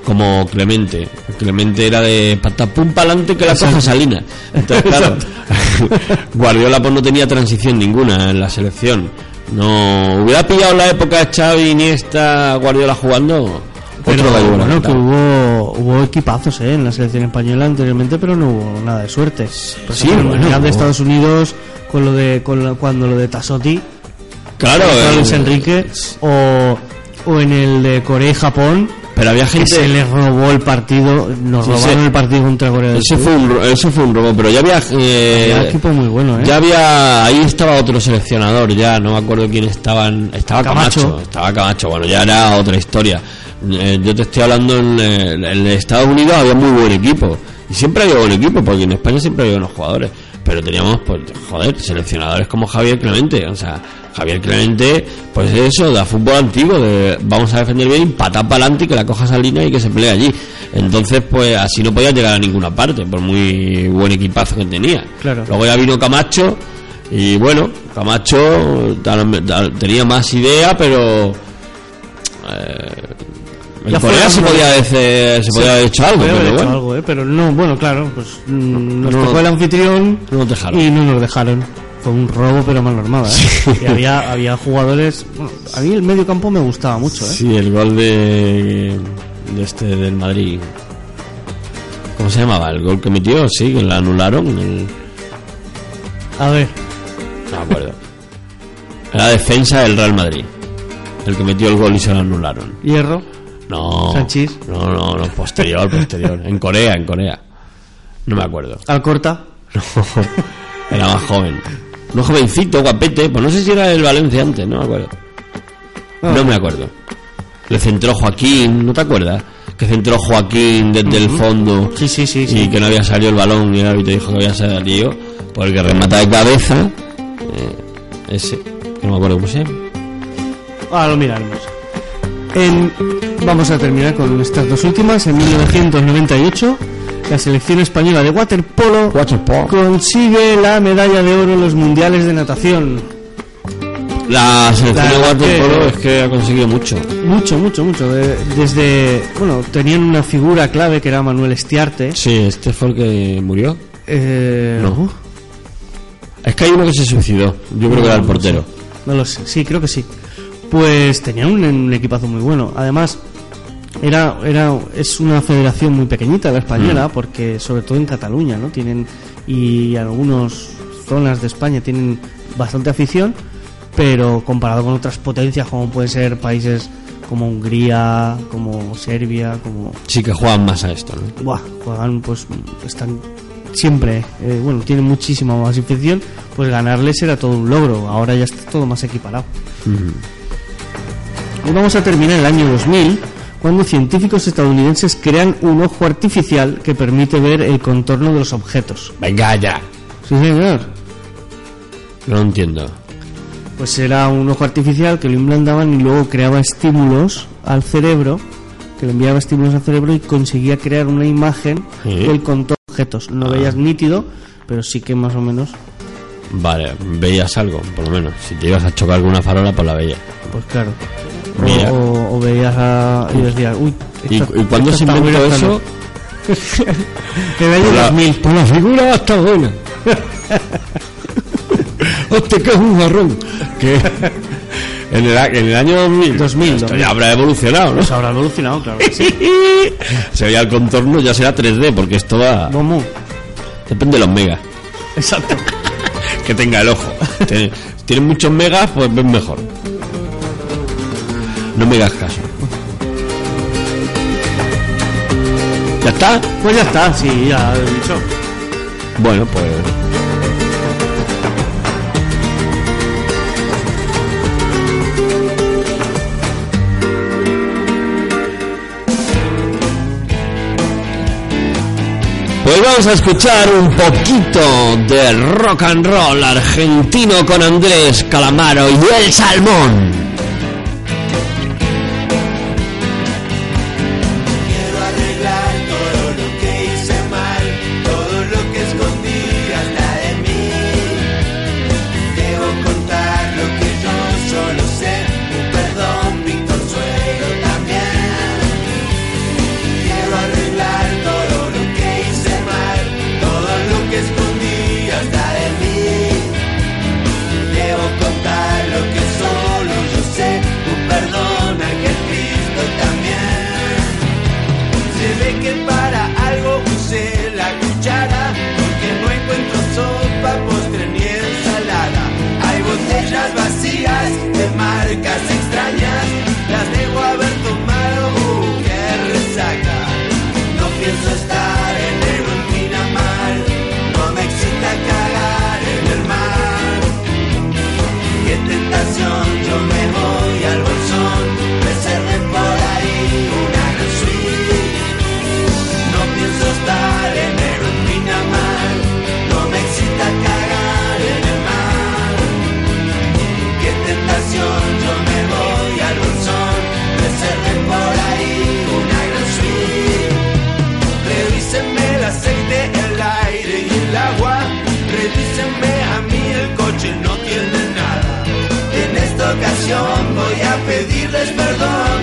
como Clemente. Clemente era de patapum pa'lante que la coja Salina. Entonces, claro, [LAUGHS] Guardiola pues no tenía transición ninguna en la selección. No hubiera pillado la época de Xavi, Iniesta, Guardiola jugando. pero otro bueno, que hubo, hubo equipazos ¿eh? en la selección española anteriormente, pero no hubo nada de suerte. Por Sí, ejemplo, en el bueno, de. Estados Unidos, con lo de con la- cuando lo de Tassotti, Claro, Luis eh, Enrique, o, o en el de Corea y Japón, Pero había gente. que se les robó el partido, nos Sí, robaron sí. el partido contra Corea del Sur. fue, un, eso fue un robo, pero ya había. eh, Había equipo muy bueno, ¿eh? Ya había, ahí estaba otro seleccionador, ya no me acuerdo quién estaban, estaba Camacho, Camacho. estaba Camacho, bueno, ya era otra historia. Eh, yo te estoy hablando en, eh, en Estados Unidos había muy buen equipo, y siempre había buen equipo, porque en España siempre había buenos jugadores, pero teníamos, pues, joder, seleccionadores como Javier Clemente, o sea, Javier Clemente, pues eso, de fútbol antiguo, de vamos a defender bien, patar para adelante y que la coja Salina y que se pelee allí. Entonces, pues así no podía llegar a ninguna parte, por muy buen equipazo que tenía. Claro. Luego ya vino Camacho Y bueno, Camacho tal- tal- tenía más idea, pero. eh, en Corea se podía, se podía haber hecho algo, pero hecho bueno. algo, ¿eh? Pero no, bueno, claro, pues mm, nos no- tocó el anfitrión no nos dejaron. y no nos dejaron. Fue un robo, pero mal armada. ¿eh? Y había, había jugadores. Bueno, a mí el medio campo me gustaba mucho, ¿eh? Sí, el gol de, de este del Madrid. ¿Cómo se llamaba? El gol que metió, sí, que lo anularon. el- A ver, no me acuerdo. Era defensa del Real Madrid. El que metió el gol y se lo anularon. Hierro. No. Sanchís. No, no, no, posterior, posterior. En Corea, en Corea. No me acuerdo. Alcorta. [LAUGHS] Era más joven. Un jovencito, guapete. Pues no sé si era el Valencia antes, no me acuerdo. No me acuerdo. Le centró Joaquín, ¿no te acuerdas? Que centró Joaquín desde el fondo. Sí, sí, sí. Y sí. que no había salido el balón y el árbitro dijo que había salido. Porque remata de cabeza. eh, ese. Que no me acuerdo cómo se llama. Ahora lo miraremos. En- vamos a terminar con estas dos últimas. En 1998, la selección española de waterpolo, consigue la medalla de oro en los mundiales de natación. La selección La de waterpolo es que ha conseguido mucho. Mucho, mucho, mucho. De- desde, bueno, tenían una figura clave que era Manuel Estiarte. Sí, este fue el que murió. Eh, No. Es que hay uno que se suicidó. Yo creo que era el portero. No lo sé, sí, creo que sí. Pues tenía un, un equipazo muy bueno. Además, era, era, es una federación muy pequeñita la española, Mm. porque sobre todo en Cataluña, ¿no? Tienen, y algunas zonas de España tienen bastante afición, pero comparado con otras potencias como pueden ser países como Hungría, como Serbia, como Sí que juegan más a esto, ¿no? Buah, juegan, pues están siempre, eh, bueno, tienen muchísima más afición, pues ganarles era todo un logro, ahora ya está todo más equiparado. Y vamos a terminar el año 2000, cuando científicos estadounidenses crean un ojo artificial que permite ver el contorno de los objetos. Venga ya. Sí, señor. No lo entiendo. Pues era un ojo artificial que lo implantaban y luego creaba estímulos al cerebro, que le enviaba estímulos al cerebro y conseguía crear una imagen Sí. del contorno de objetos. No veías nítido, pero sí que más o menos Vale, veías algo, por lo menos. Si te ibas a chocar con una farola, pues la veías. Pues claro. O- Mira. O, o veías a. Y decías, uy. ¿Y, esta- y cuándo se inventó eso? Pues [LAUGHS] la- 2000. Pues la figura está buena. [LAUGHS] Hostia, que es un jarrón. Que en el, a- en el año 2000. 2000, Esto 2000. ya habrá evolucionado, ¿no? Pues habrá evolucionado, claro. que sí. [LAUGHS] Se veía el contorno, ya será 3D, porque esto va. ¿Cómo? Depende de los megas Exacto. que tenga el ojo. Tiene- Si tienes muchos megas, pues ves mejor. No me hagas caso. ¿Ya está? Pues ya está, sí, ya he dicho. Bueno, pues. Pues vamos a escuchar un poquito de rock and roll argentino con Andrés Calamaro y el Salmón. voy a pedirles perdón.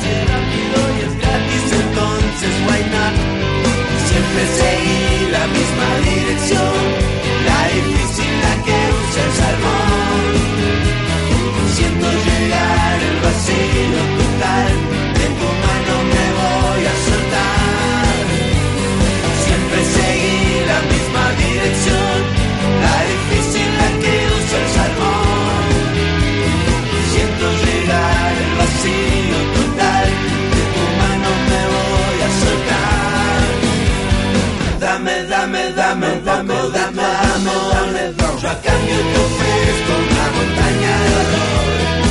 Si es rápido y es gratis, entonces why not? Siempre seguí la misma dirección, la difícil la que usa el salmón. Siento llegar el vacío total. dame, dame, dame, dame, dame, Yo a cambio te ofrezco una montaña de dolor.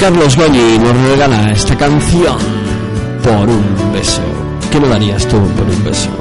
Carlos Goñi nos regala esta canción por un beso. ¿Qué me darías tú por un beso?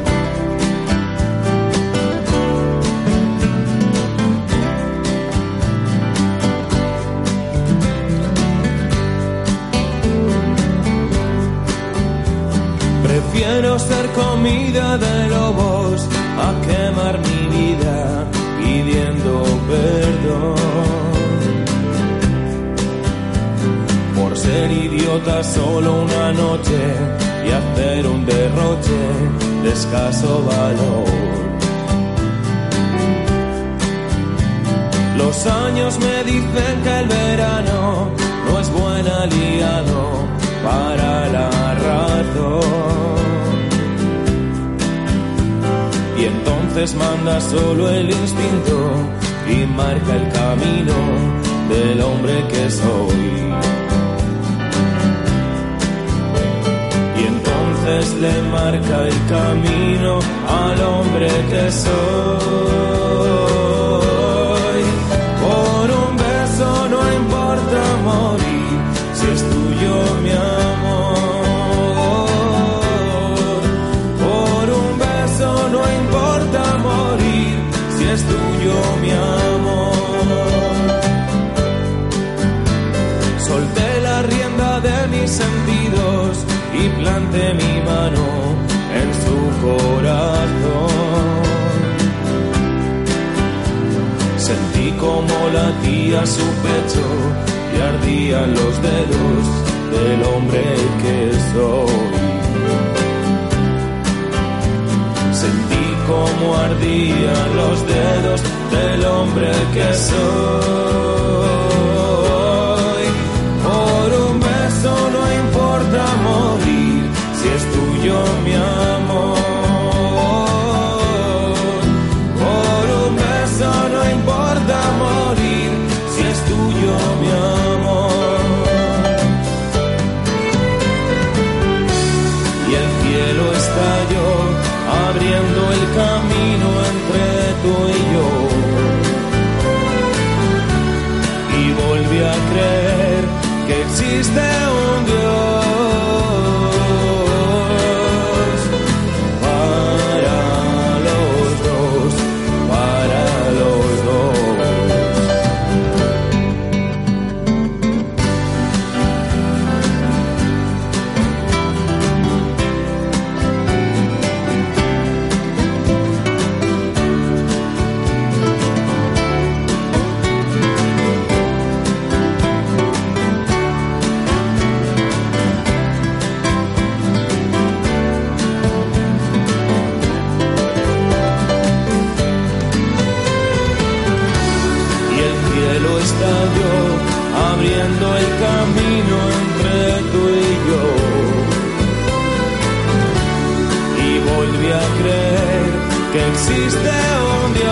existe un Dios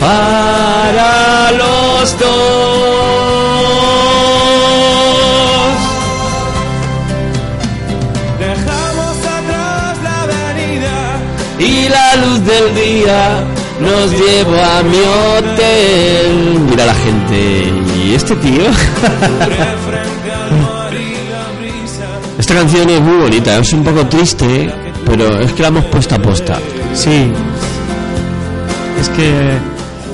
para los dos. Dejamos atrás la avenida y la luz del día nos llevo a mi hotel. Mira la gente, ¿y este tío? [LAUGHS] Esta canción es muy bonita, es un poco triste, pero es que la hemos puesto a posta. Sí. Es que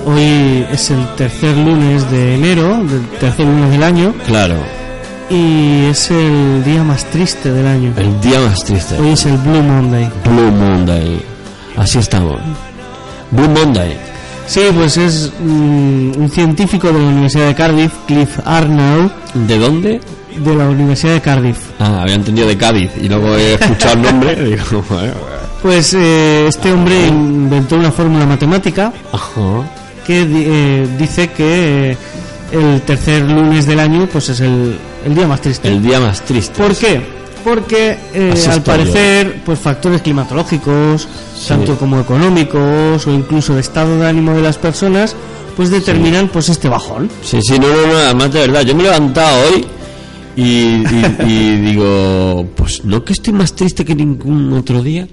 hoy es el tercer lunes de enero, del tercer lunes del año, Claro, y es el día más triste del año. el día más triste. Hoy es el Blue Monday. Blue Monday. Así estamos. Blue Monday. Sí, pues es mm, un científico de la Universidad de Cardiff, Cliff Arnold. ¿De dónde? De la Universidad de Cardiff. Ah, había entendido de Cádiz y luego he escuchado el nombre y digo, [LAUGHS] bueno, Pues eh, este hombre inventó una fórmula matemática ajá. que eh, dice que eh, el tercer lunes del año pues es el, el día más triste. El día más triste. ¿Por qué? Porque eh, al parecer pues factores climatológicos, tanto como económicos o incluso de estado de ánimo de las personas, pues determinan pues este bajón. Sí, sí, no, no, no, además de verdad, yo me he levantado hoy y, y- y digo, pues no que estoy más triste que ningún otro día.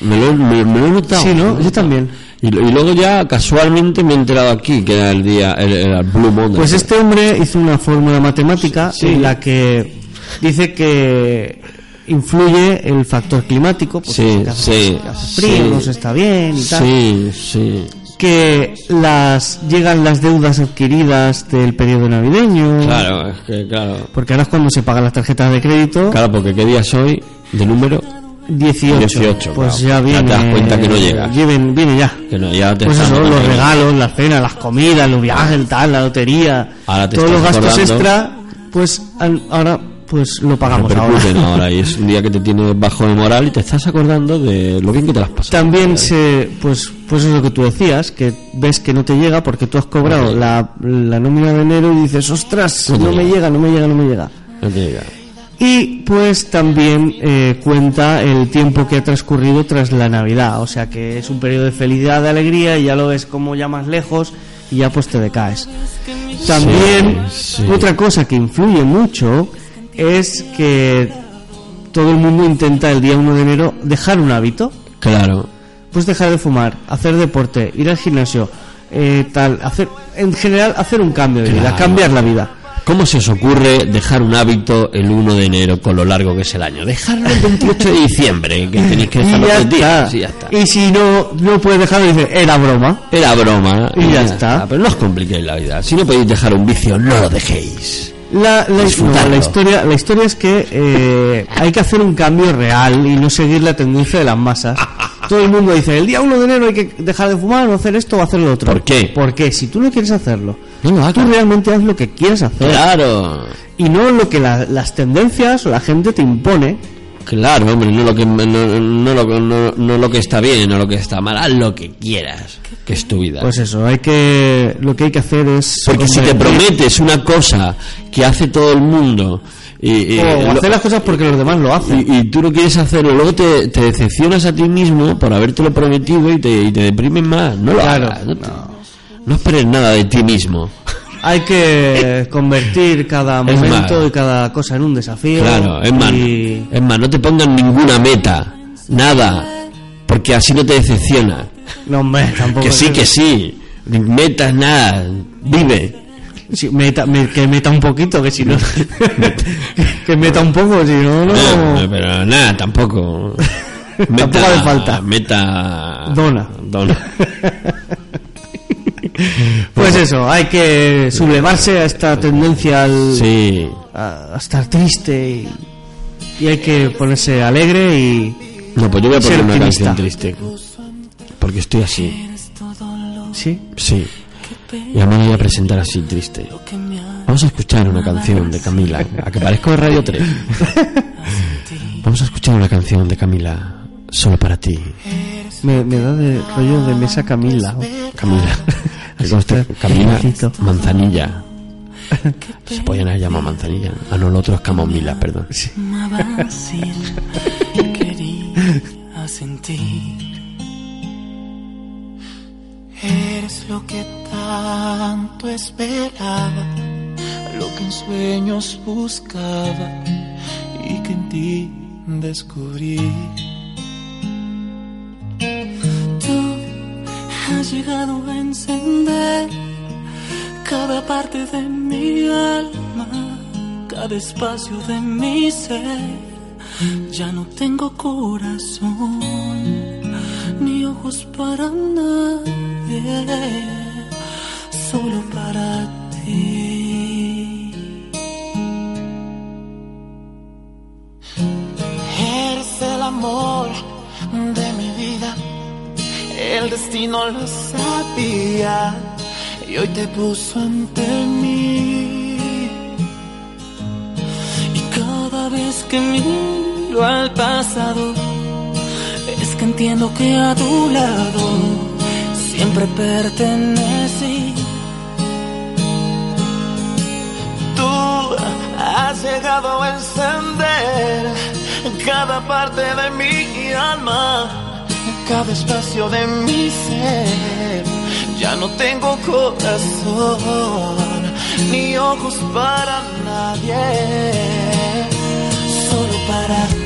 Me lo, me, me lo he notado. Sí, ¿no? Yo también. Y, luego ya casualmente me he enterado aquí que era el día, el, el Blue Monday. Pues este hombre hizo una fórmula matemática en la que dice que influye el factor climático, pues Sí, hace, sí, hace frío, sí. no se está bien y tal. Sí, sí. Que las llegan las deudas adquiridas del periodo navideño. Claro, es que claro. Porque ahora es cuando se pagan las tarjetas de crédito. Claro, porque ¿qué día soy? ¿De número? 18. 18, Pues claro. ya viene. te das cuenta que no llega. Viene, viene ya. Que no, ya te Pues eso, los notando. regalos, las cenas, las comidas, los viajes, el tal, la lotería, Ahora te todos los gastos acordando. extra, pues ahora pues lo pagamos ahora. Ahora. [LAUGHS] y es un día que te tienes bajo de moral y te estás acordando de lo bien que te las pasas. También se, pues, pues es lo que tú decías, que ves que no te llega porque tú has cobrado la, la nómina de enero y dices, ostras, No me llega. llega, no me llega, no me llega. No te llega. Y pues también eh, cuenta el tiempo que ha transcurrido tras la Navidad, o sea que es un periodo de felicidad, de alegría y ya lo ves como ya más lejos y ya pues te decaes. También Sí, sí. otra cosa que influye mucho es que todo el mundo intenta el día 1 de enero dejar un hábito, Claro. pues dejar de fumar, hacer deporte, ir al gimnasio, eh, tal, hacer en general hacer un cambio de vida, cambiar la vida. ¿Cómo se os ocurre dejar un hábito el 1 de enero con lo largo que es el año? Dejarlo el 28 de diciembre, que tenéis que [LAUGHS] Y dejarlo días. está. Sí, ya está. Y si no, no puedes dejarlo, dices, era broma. Era broma. Y ya está. Pero no os compliquéis la vida. Si no podéis dejar un vicio, no lo dejéis. La, la- Disfrutarlo. no, la historia, la historia es que eh, hay que hacer un cambio real y no seguir la tendencia de las masas. [LAUGHS] Todo el mundo dice, el día 1 de enero hay que dejar de fumar o hacer esto o hacer lo otro. ¿Por qué? Porque si tú no quieres hacerlo, No tú realmente haz lo que quieres hacer. Claro. Y no lo que la- las tendencias o la gente te impone. Claro, hombre, no lo que no, no lo, no, no lo que está bien, no lo que está mal, haz lo que quieras, que es tu vida. Pues eso, hay que lo que hay que hacer es Porque si te prometes una cosa que hace todo el mundo y, y- o lo- hacer las cosas porque los demás lo hacen. y, y tú no quieres hacerlo, luego te, te decepcionas a ti mismo por habértelo prometido y te, y te deprimes más. No lo Claro, hagas, no, te- no esperes nada de ti mismo. Hay que [LAUGHS] convertir cada momento más. y cada cosa en un desafío. Claro, es más, y- es más, no te pongan ninguna meta, nada, porque así no te decepciona. No, hombre, [LAUGHS] tampoco. Que sí, que sí, metas nada, vive. Sí, meta- me- que meta un poquito, que si no. [LAUGHS] que meta un poco, si no, no. No, pero nada, tampoco. Tampoco hace falta. Meta. Dona. Dona. [LAUGHS] Pues eso, hay que sublevarse a esta tendencia al, Sí. a, a estar triste y, y hay que ponerse alegre y. No, pues yo voy a poner una optimista. canción triste. Porque estoy así. ¿Sí? Sí. Y además me voy a presentar así, triste. Vamos a escuchar una canción de Camila. A que parezco de Radio 3. [LAUGHS] Vamos a escuchar una canción de Camila. Solo para ti. Me, me da de rollo de mesa Camila. Camila. Que conste, Camila Manzanilla. Se podían haber llamado Manzanilla. Ah, no, el otro es Camomila, perdón. y [LAUGHS] quería sentir. Eres lo que tanto esperaba, lo que en sueños buscaba y que en ti descubrí. Has llegado a encender cada parte de mi alma, cada espacio de mi ser. Ya no tengo corazón ni ojos para nadie, solo para ti. Eres el amor de el destino lo sabía y hoy te puso ante mí. Y cada vez que miro al pasado, es que entiendo que a tu lado siempre pertenecí. Tú has llegado a encender cada parte de mi alma, cada espacio de mi ser. Ya no tengo corazón ni ojos para nadie, solo para ti.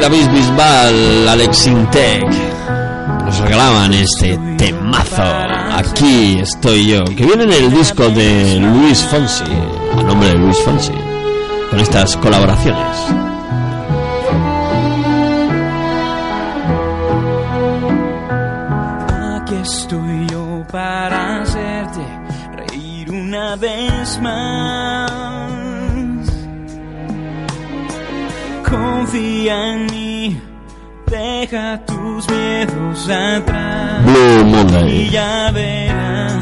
David Bisbal, Alex Intec nos regalaban este temazo. Aquí estoy yo, que viene en el disco de Luis Fonsi, a nombre de Luis Fonsi, con estas colaboraciones. Atrás. Blue Monday. Y ya verás.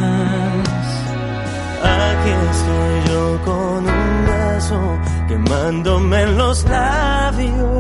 Aquí estoy yo con un beso quemándome en los labios.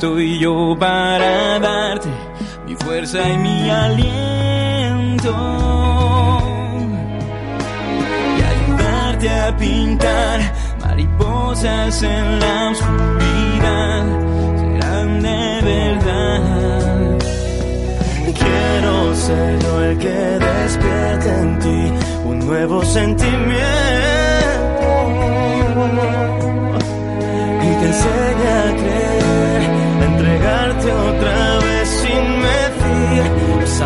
Estoy yo para darte mi fuerza y mi aliento y ayudarte a pintar mariposas en la oscuridad. Serán de verdad. Quiero ser yo el que despierte en ti un nuevo sentimiento otra vez sin medir los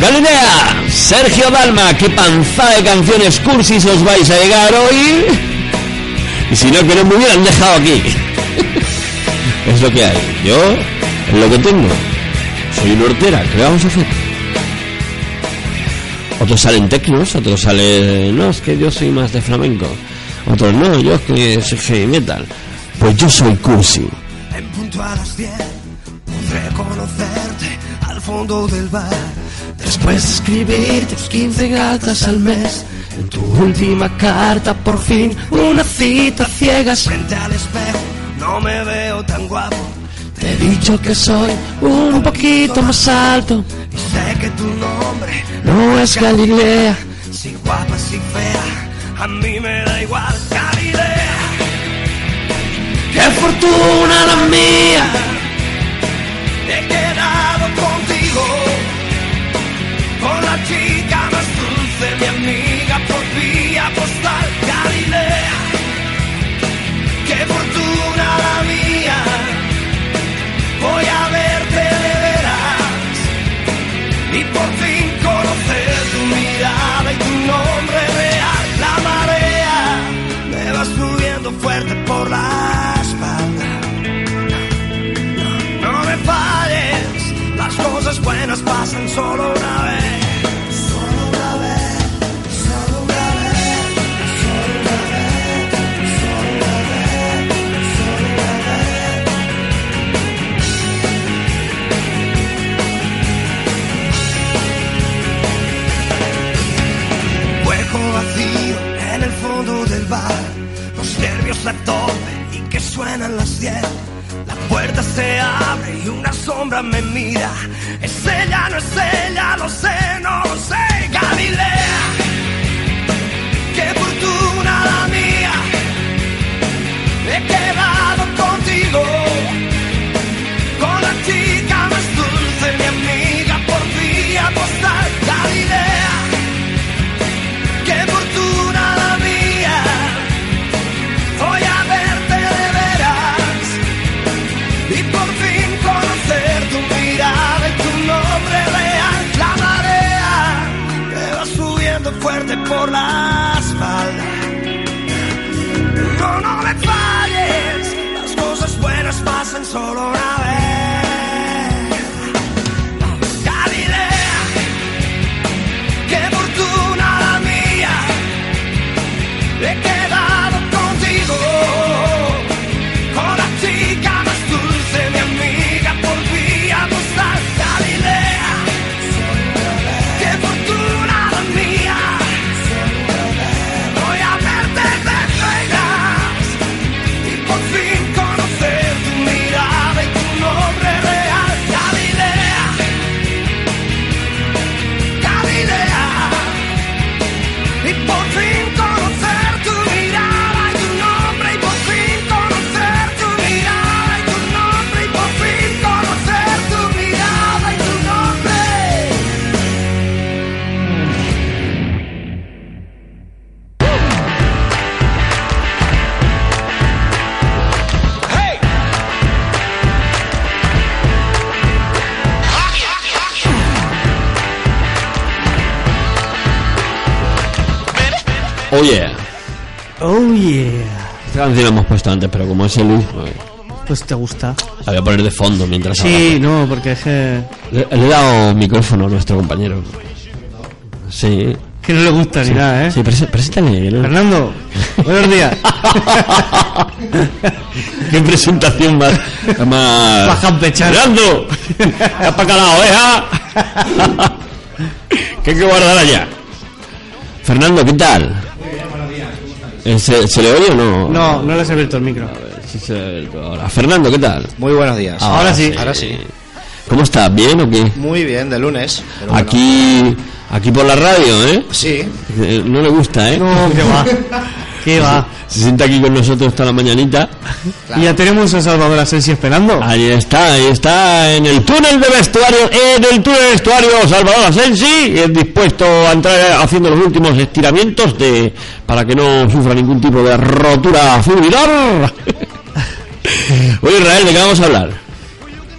Galilea, Sergio Dalma, qué panzada de canciones cursis os vais a llegar hoy. Y si no, que no me hubieran dejado aquí. [LAUGHS] es lo que hay. Yo, lo que tengo. Soy una hortera, ¿qué vamos a hacer? Otros salen tecnos, otros salen... No, es que yo soy más de flamenco. Otros no, yo es que soy heavy metal. Pues yo soy cursi. En punto a las 10 podré conocerte al fondo del bar. De escribir tus 15 gatas al mes, en tu última carta por fin una cita ciegas. Frente al espejo no me veo tan guapo. Te he dicho que soy un poquito más alto. Y sé que tu nombre No es Galilea, si guapa, si fea, a mí me da igual. Galilea, qué fortuna la mía. Vez. Hueco vacío en el fondo del bar, los nervios a tope y que suenan las 10. La puerta se abre y una sombra me mira. Es ella, no es ella, lo sé, no lo sé. Galilea, por la espalda. No, no me falles, las cosas buenas pasan solo una Oh yeah. Oh yeah. Esta canción la hemos puesto antes, pero como es el Luis, pues, Pues te gusta. la voy a poner de fondo mientras Sí, no, porque es que... Le, le he dado micrófono a nuestro compañero. Sí. Que no le gusta ni nada, ¿eh? Sí, prese- preséntale. no- Fernando, buenos días. [LAUGHS] Qué presentación más. más... ¡Fernando! ¡Ya para la oveja! [LAUGHS] que hay que guardar allá. Fernando, ¿qué tal? Eh, ¿Se, se le oye o no? No, no le has abierto el micro. Sí, se le ha abierto ahora. Fernando, ¿qué tal? Muy buenos días. Ahora sí. Ahora sí. ¿Cómo estás? ¿Bien o qué? Muy bien, de lunes. pero bueno. Aquí, aquí por la radio, ¿eh? Sí. Eh, No le gusta, ¿eh? No, que va. [LAUGHS] Va. Se sienta aquí con nosotros toda la mañanita. Y ya tenemos a Salvador Asensi esperando. Ahí está, ahí está, en el túnel de vestuario, en el túnel de vestuario, Salvador Asensi, dispuesto a entrar haciendo los últimos estiramientos de para que no sufra ningún tipo de rotura fulminor. [LAUGHS] Oye, Israel, ¿de qué vamos a hablar?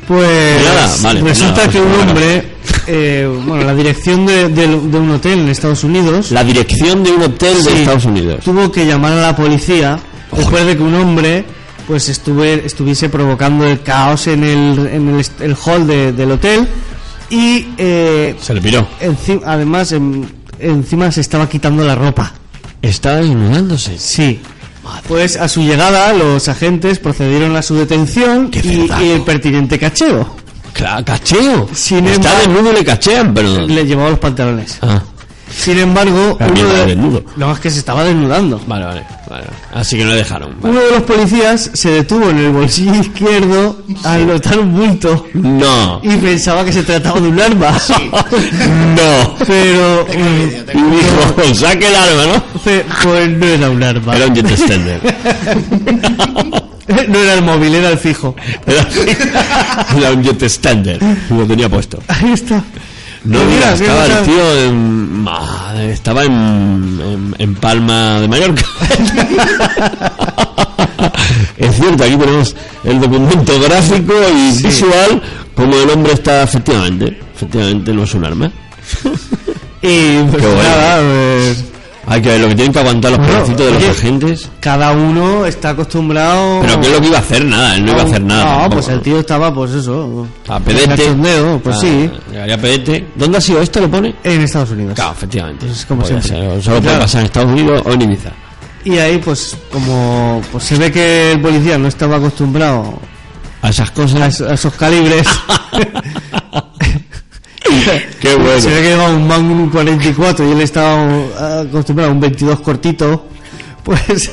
Pues Nada, vale, pues resulta nada, que un hablar. hombre eh, bueno, la dirección de, de- de un hotel en Estados Unidos. La dirección de un hotel de. Estados Unidos. tuvo que llamar a la policía después de que un hombre pues estuve, estuviese provocando el caos en el, en el, el hall de- del hotel y eh, Se le piró. enci- además em- encima se estaba quitando la ropa estaba desnudándose sí pues a su llegada los agentes procedieron a su detención y, y el pertinente cacheo Claro, cacheo. Sin Está embargo- desnudo y le cachean, pero. le llevaba los pantalones Ah, sin embargo uno de, desnudo. no es que se estaba desnudando vale, vale, vale. Así que no le dejaron. vale. Uno de los policías se detuvo en el bolsillo izquierdo al notar un bulto No. y pensaba que se trataba de un arma. No. Pero Y dijo, saque el arma, ¿no? Pues no era un arma. Era un jet extender. [LAUGHS] [LAUGHS] no era el móvil, era el fijo. Era [LAUGHS] un jet extender. Lo tenía puesto. Ahí está. No, mira, estaba el tío en, estaba en, en, en Palma de Mallorca. [LAUGHS] es cierto, aquí tenemos el documento gráfico y visual como el hombre está efectivamente, efectivamente no es un arma. Y pues Qué bueno. nada, pues, Hay que ver lo que tienen que aguantar los Bueno, pedacitos de los agentes. cada uno está acostumbrado. Pero ¿qué es lo que iba a hacer? Nada, él no iba a hacer nada. No, tampoco. pues el tío estaba, pues eso. A pedete. cachondeo, pues Ah, sí. a pedete. ¿Dónde ha sido esto? ¿Lo pone? En Estados Unidos. Claro, efectivamente. Es como Podría siempre. ser, Solo puede pasar en Estados Unidos o en Ibiza. Y ahí, pues, como pues se ve que el policía no estaba acostumbrado A esas cosas. a, es- a esos calibres. [LAUGHS] [LAUGHS] [LAUGHS] Qué bueno. Se ve que llevaba un Magnum 44 y él estaba uh, acostumbrado a un 22 cortito. [LAUGHS] Pues.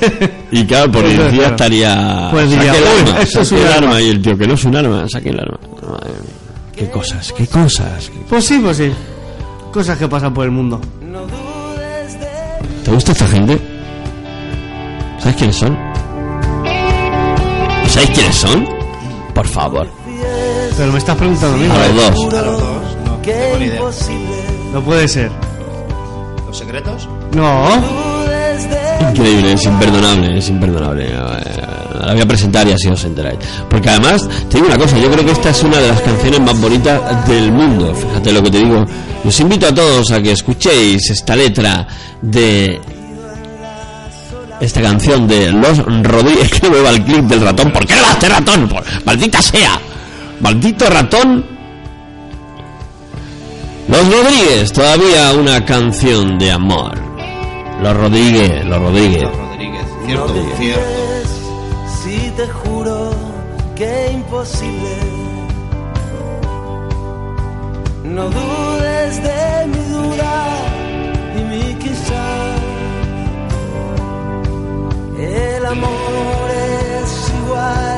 Y claro, el Pues, policía claro. estaría. Pues diría, el "Uy, arma, eso es un el arma". arma. Y el tío, que no es un arma, saque el arma. Madre mía. Qué cosas, qué cosas. Pues sí, pues sí. Cosas que pasan por el mundo. ¿Te gusta esta gente? ¿Sabes quiénes son? ¿Sabéis quiénes son? Por favor. Pero me estás preguntando a mí. A los dos. A los dos, no, no tengo ni idea. No puede ser. ¿Los secretos? No. Increíble, es imperdonable, es imperdonable. La voy a presentar y así os enteráis. Porque además, te digo una cosa, yo creo que esta es una de las canciones más bonitas del mundo. Fíjate lo que te digo. Os invito a todos a que escuchéis esta letra de esta canción de Los Rodríguez. [LAUGHS] Que me va el clip del ratón. ¿Por qué no va este ratón? Por- ¡Maldita sea! ¡Maldito ratón! Los Rodríguez, todavía una canción de amor. Los Rodríguez, los Rodríguez. Rodríguez, cierto, cierto. Si te juro que imposible. No dudes de mi duda y mi quizá. El amor es igual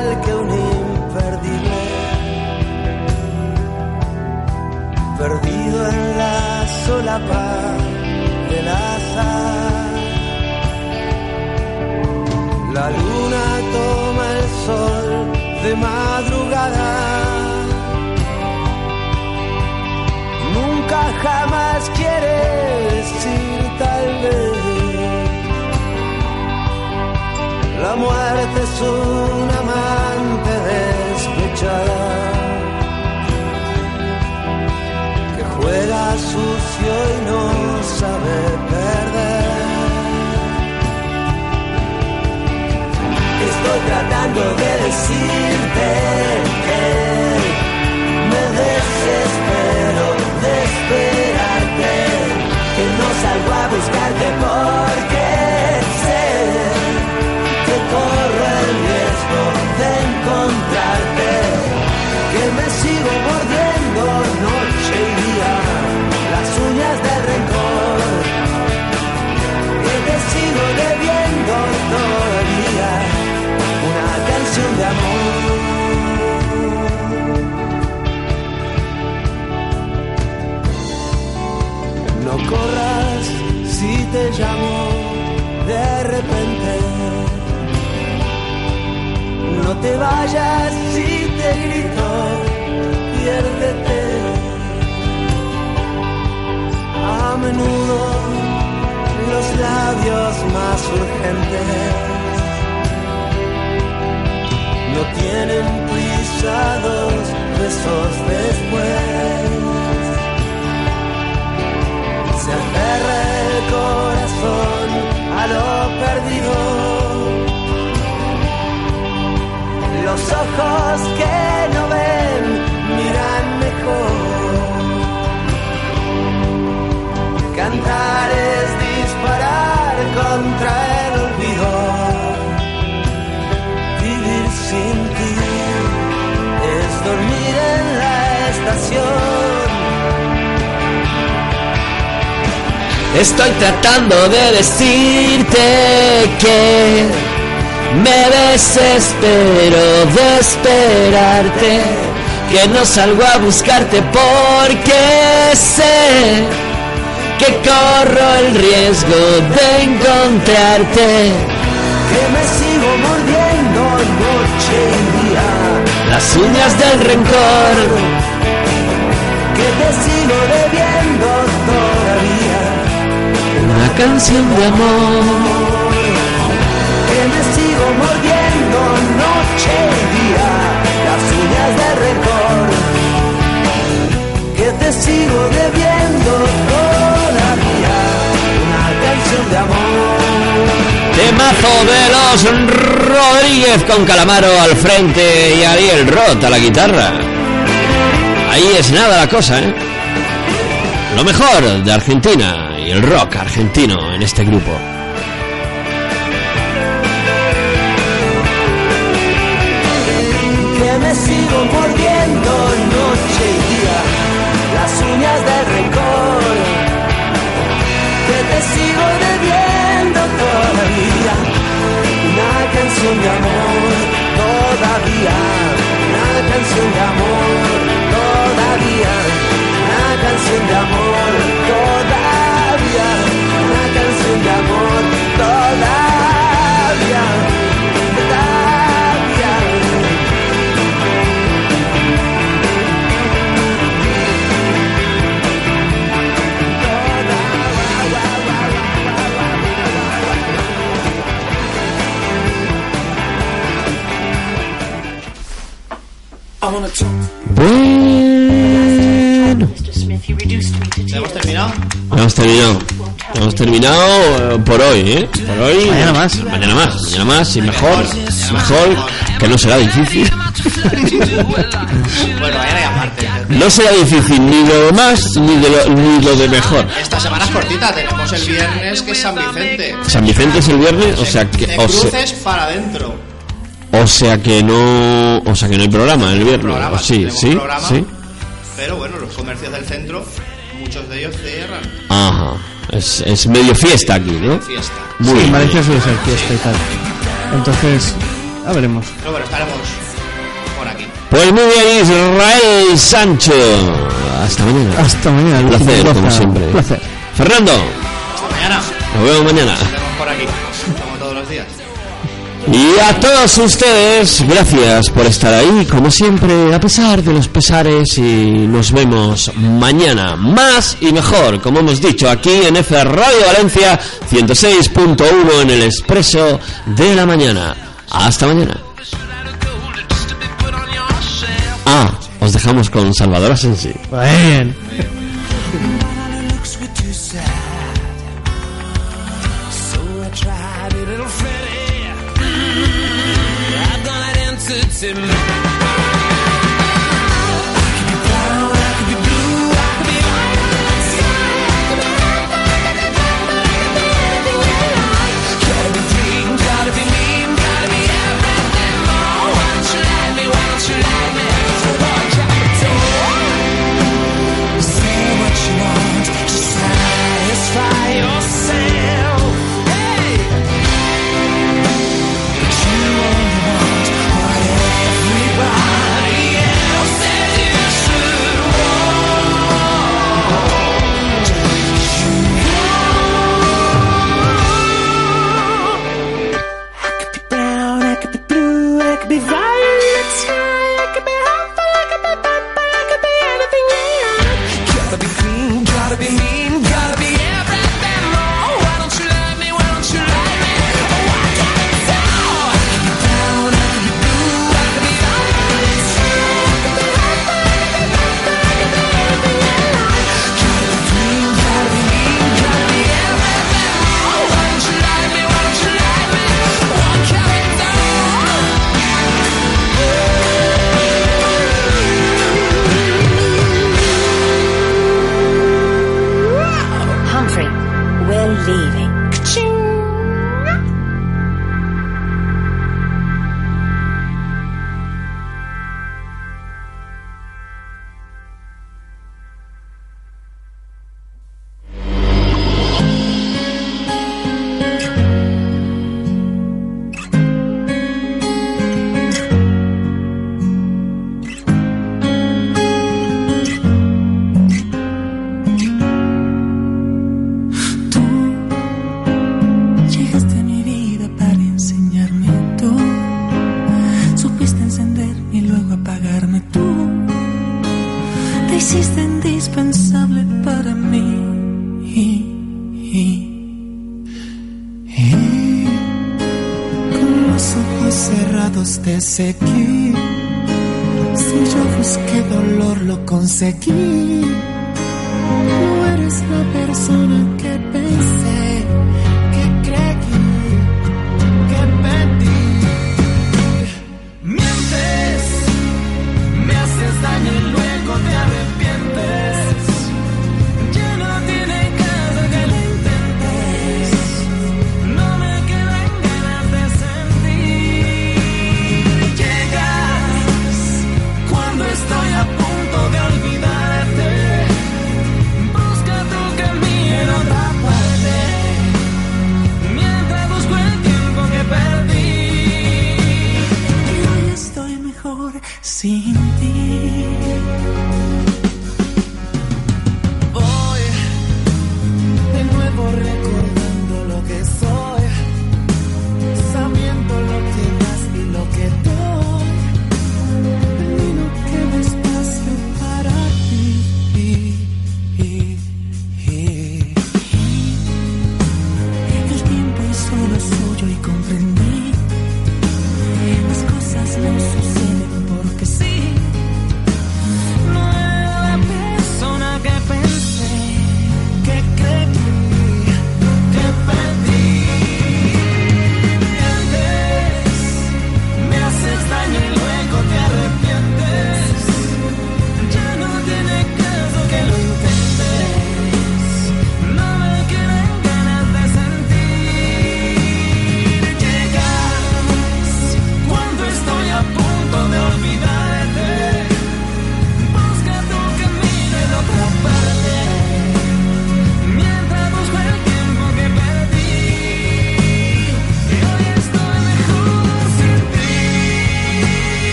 Perdido en la solapa del azar. La luna toma el sol de madrugada. Nunca jamás quiere decir tal vez. La muerte es un sabe perder. Estoy tratando de decirte te vayas si te grito, piérdete. A menudo los labios más urgentes no tienen prisa dos besos después. Se aferra el corazón a lo perdido. Los ojos que no ven miran mejor. Cantar es disparar contra el olvido. Vivir sin ti es dormir en la estación. Estoy tratando de decirte que me desespero de esperarte, que no salgo a buscarte porque sé que corro el riesgo de encontrarte. Que me sigo mordiendo noche y día. Las uñas del rencor, Que te sigo debiendo todavía. una canción de amor. De los Rodríguez con Calamaro al frente y Ariel Roth a la guitarra. Ahí es nada la cosa, ¿eh? Lo mejor de Argentina y el rock argentino en este grupo. De amor todavía una canción de amor Bueno, ¿Hemos terminado? hemos terminado. Hemos terminado eh, por hoy, ¿eh? Por hoy. Mañana más. Mañana más, mañana más y mejor. Mejor, que no será difícil. [LAUGHS] Bueno, mañana ya martes. No será difícil ni lo de más ni, de lo, ni lo de mejor. Esta semana es cortita, tenemos el viernes que es San Vicente. San Vicente es el viernes, o sea que. De O sea, cruces para adentro. O sea que no. O sea que no hay programa el viernes. programa, sí, sí, programa. sí. Pero bueno, los comercios del centro, muchos de ellos cierran. Ajá. Es, es medio fiesta aquí, ¿no? Fiesta. Muy sí, en bien. Valencia suele ser fiesta y tal. Entonces, ya veremos. Pero bueno, estaremos por aquí. Pues muy bien, Israel Sancho. Hasta mañana. Hasta mañana. Un placer, como siempre. Un placer. Fernando, Hasta mañana. nos vemos mañana. Estaremos por aquí, como todos los días. Y a todos ustedes, gracias por estar ahí, como siempre, a pesar de los pesares, y nos vemos mañana, más y mejor, como hemos dicho, aquí en F Radio Valencia 106.1 en el expreso de la mañana. Hasta mañana. Ah, os dejamos con Salvador Asensi. Bien. Sim hiciste indispensable para mí. Con los ojos cerrados te seguí. Si yo busqué dolor, lo conseguí. No eres la persona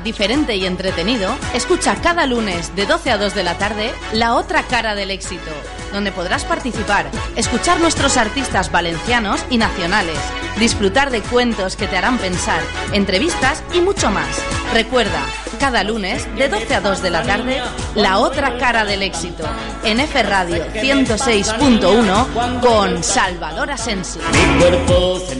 diferente y entretenido, escucha cada lunes de 12 a 2 de la tarde La otra cara del éxito, donde podrás participar, escuchar nuestros artistas valencianos y nacionales, disfrutar de cuentos que te harán pensar, entrevistas y mucho más. Recuerda, cada lunes de 12 a 2 de la tarde La otra cara del éxito, en F Radio 106.1 con Salvador Asensio. Mi cuerpo se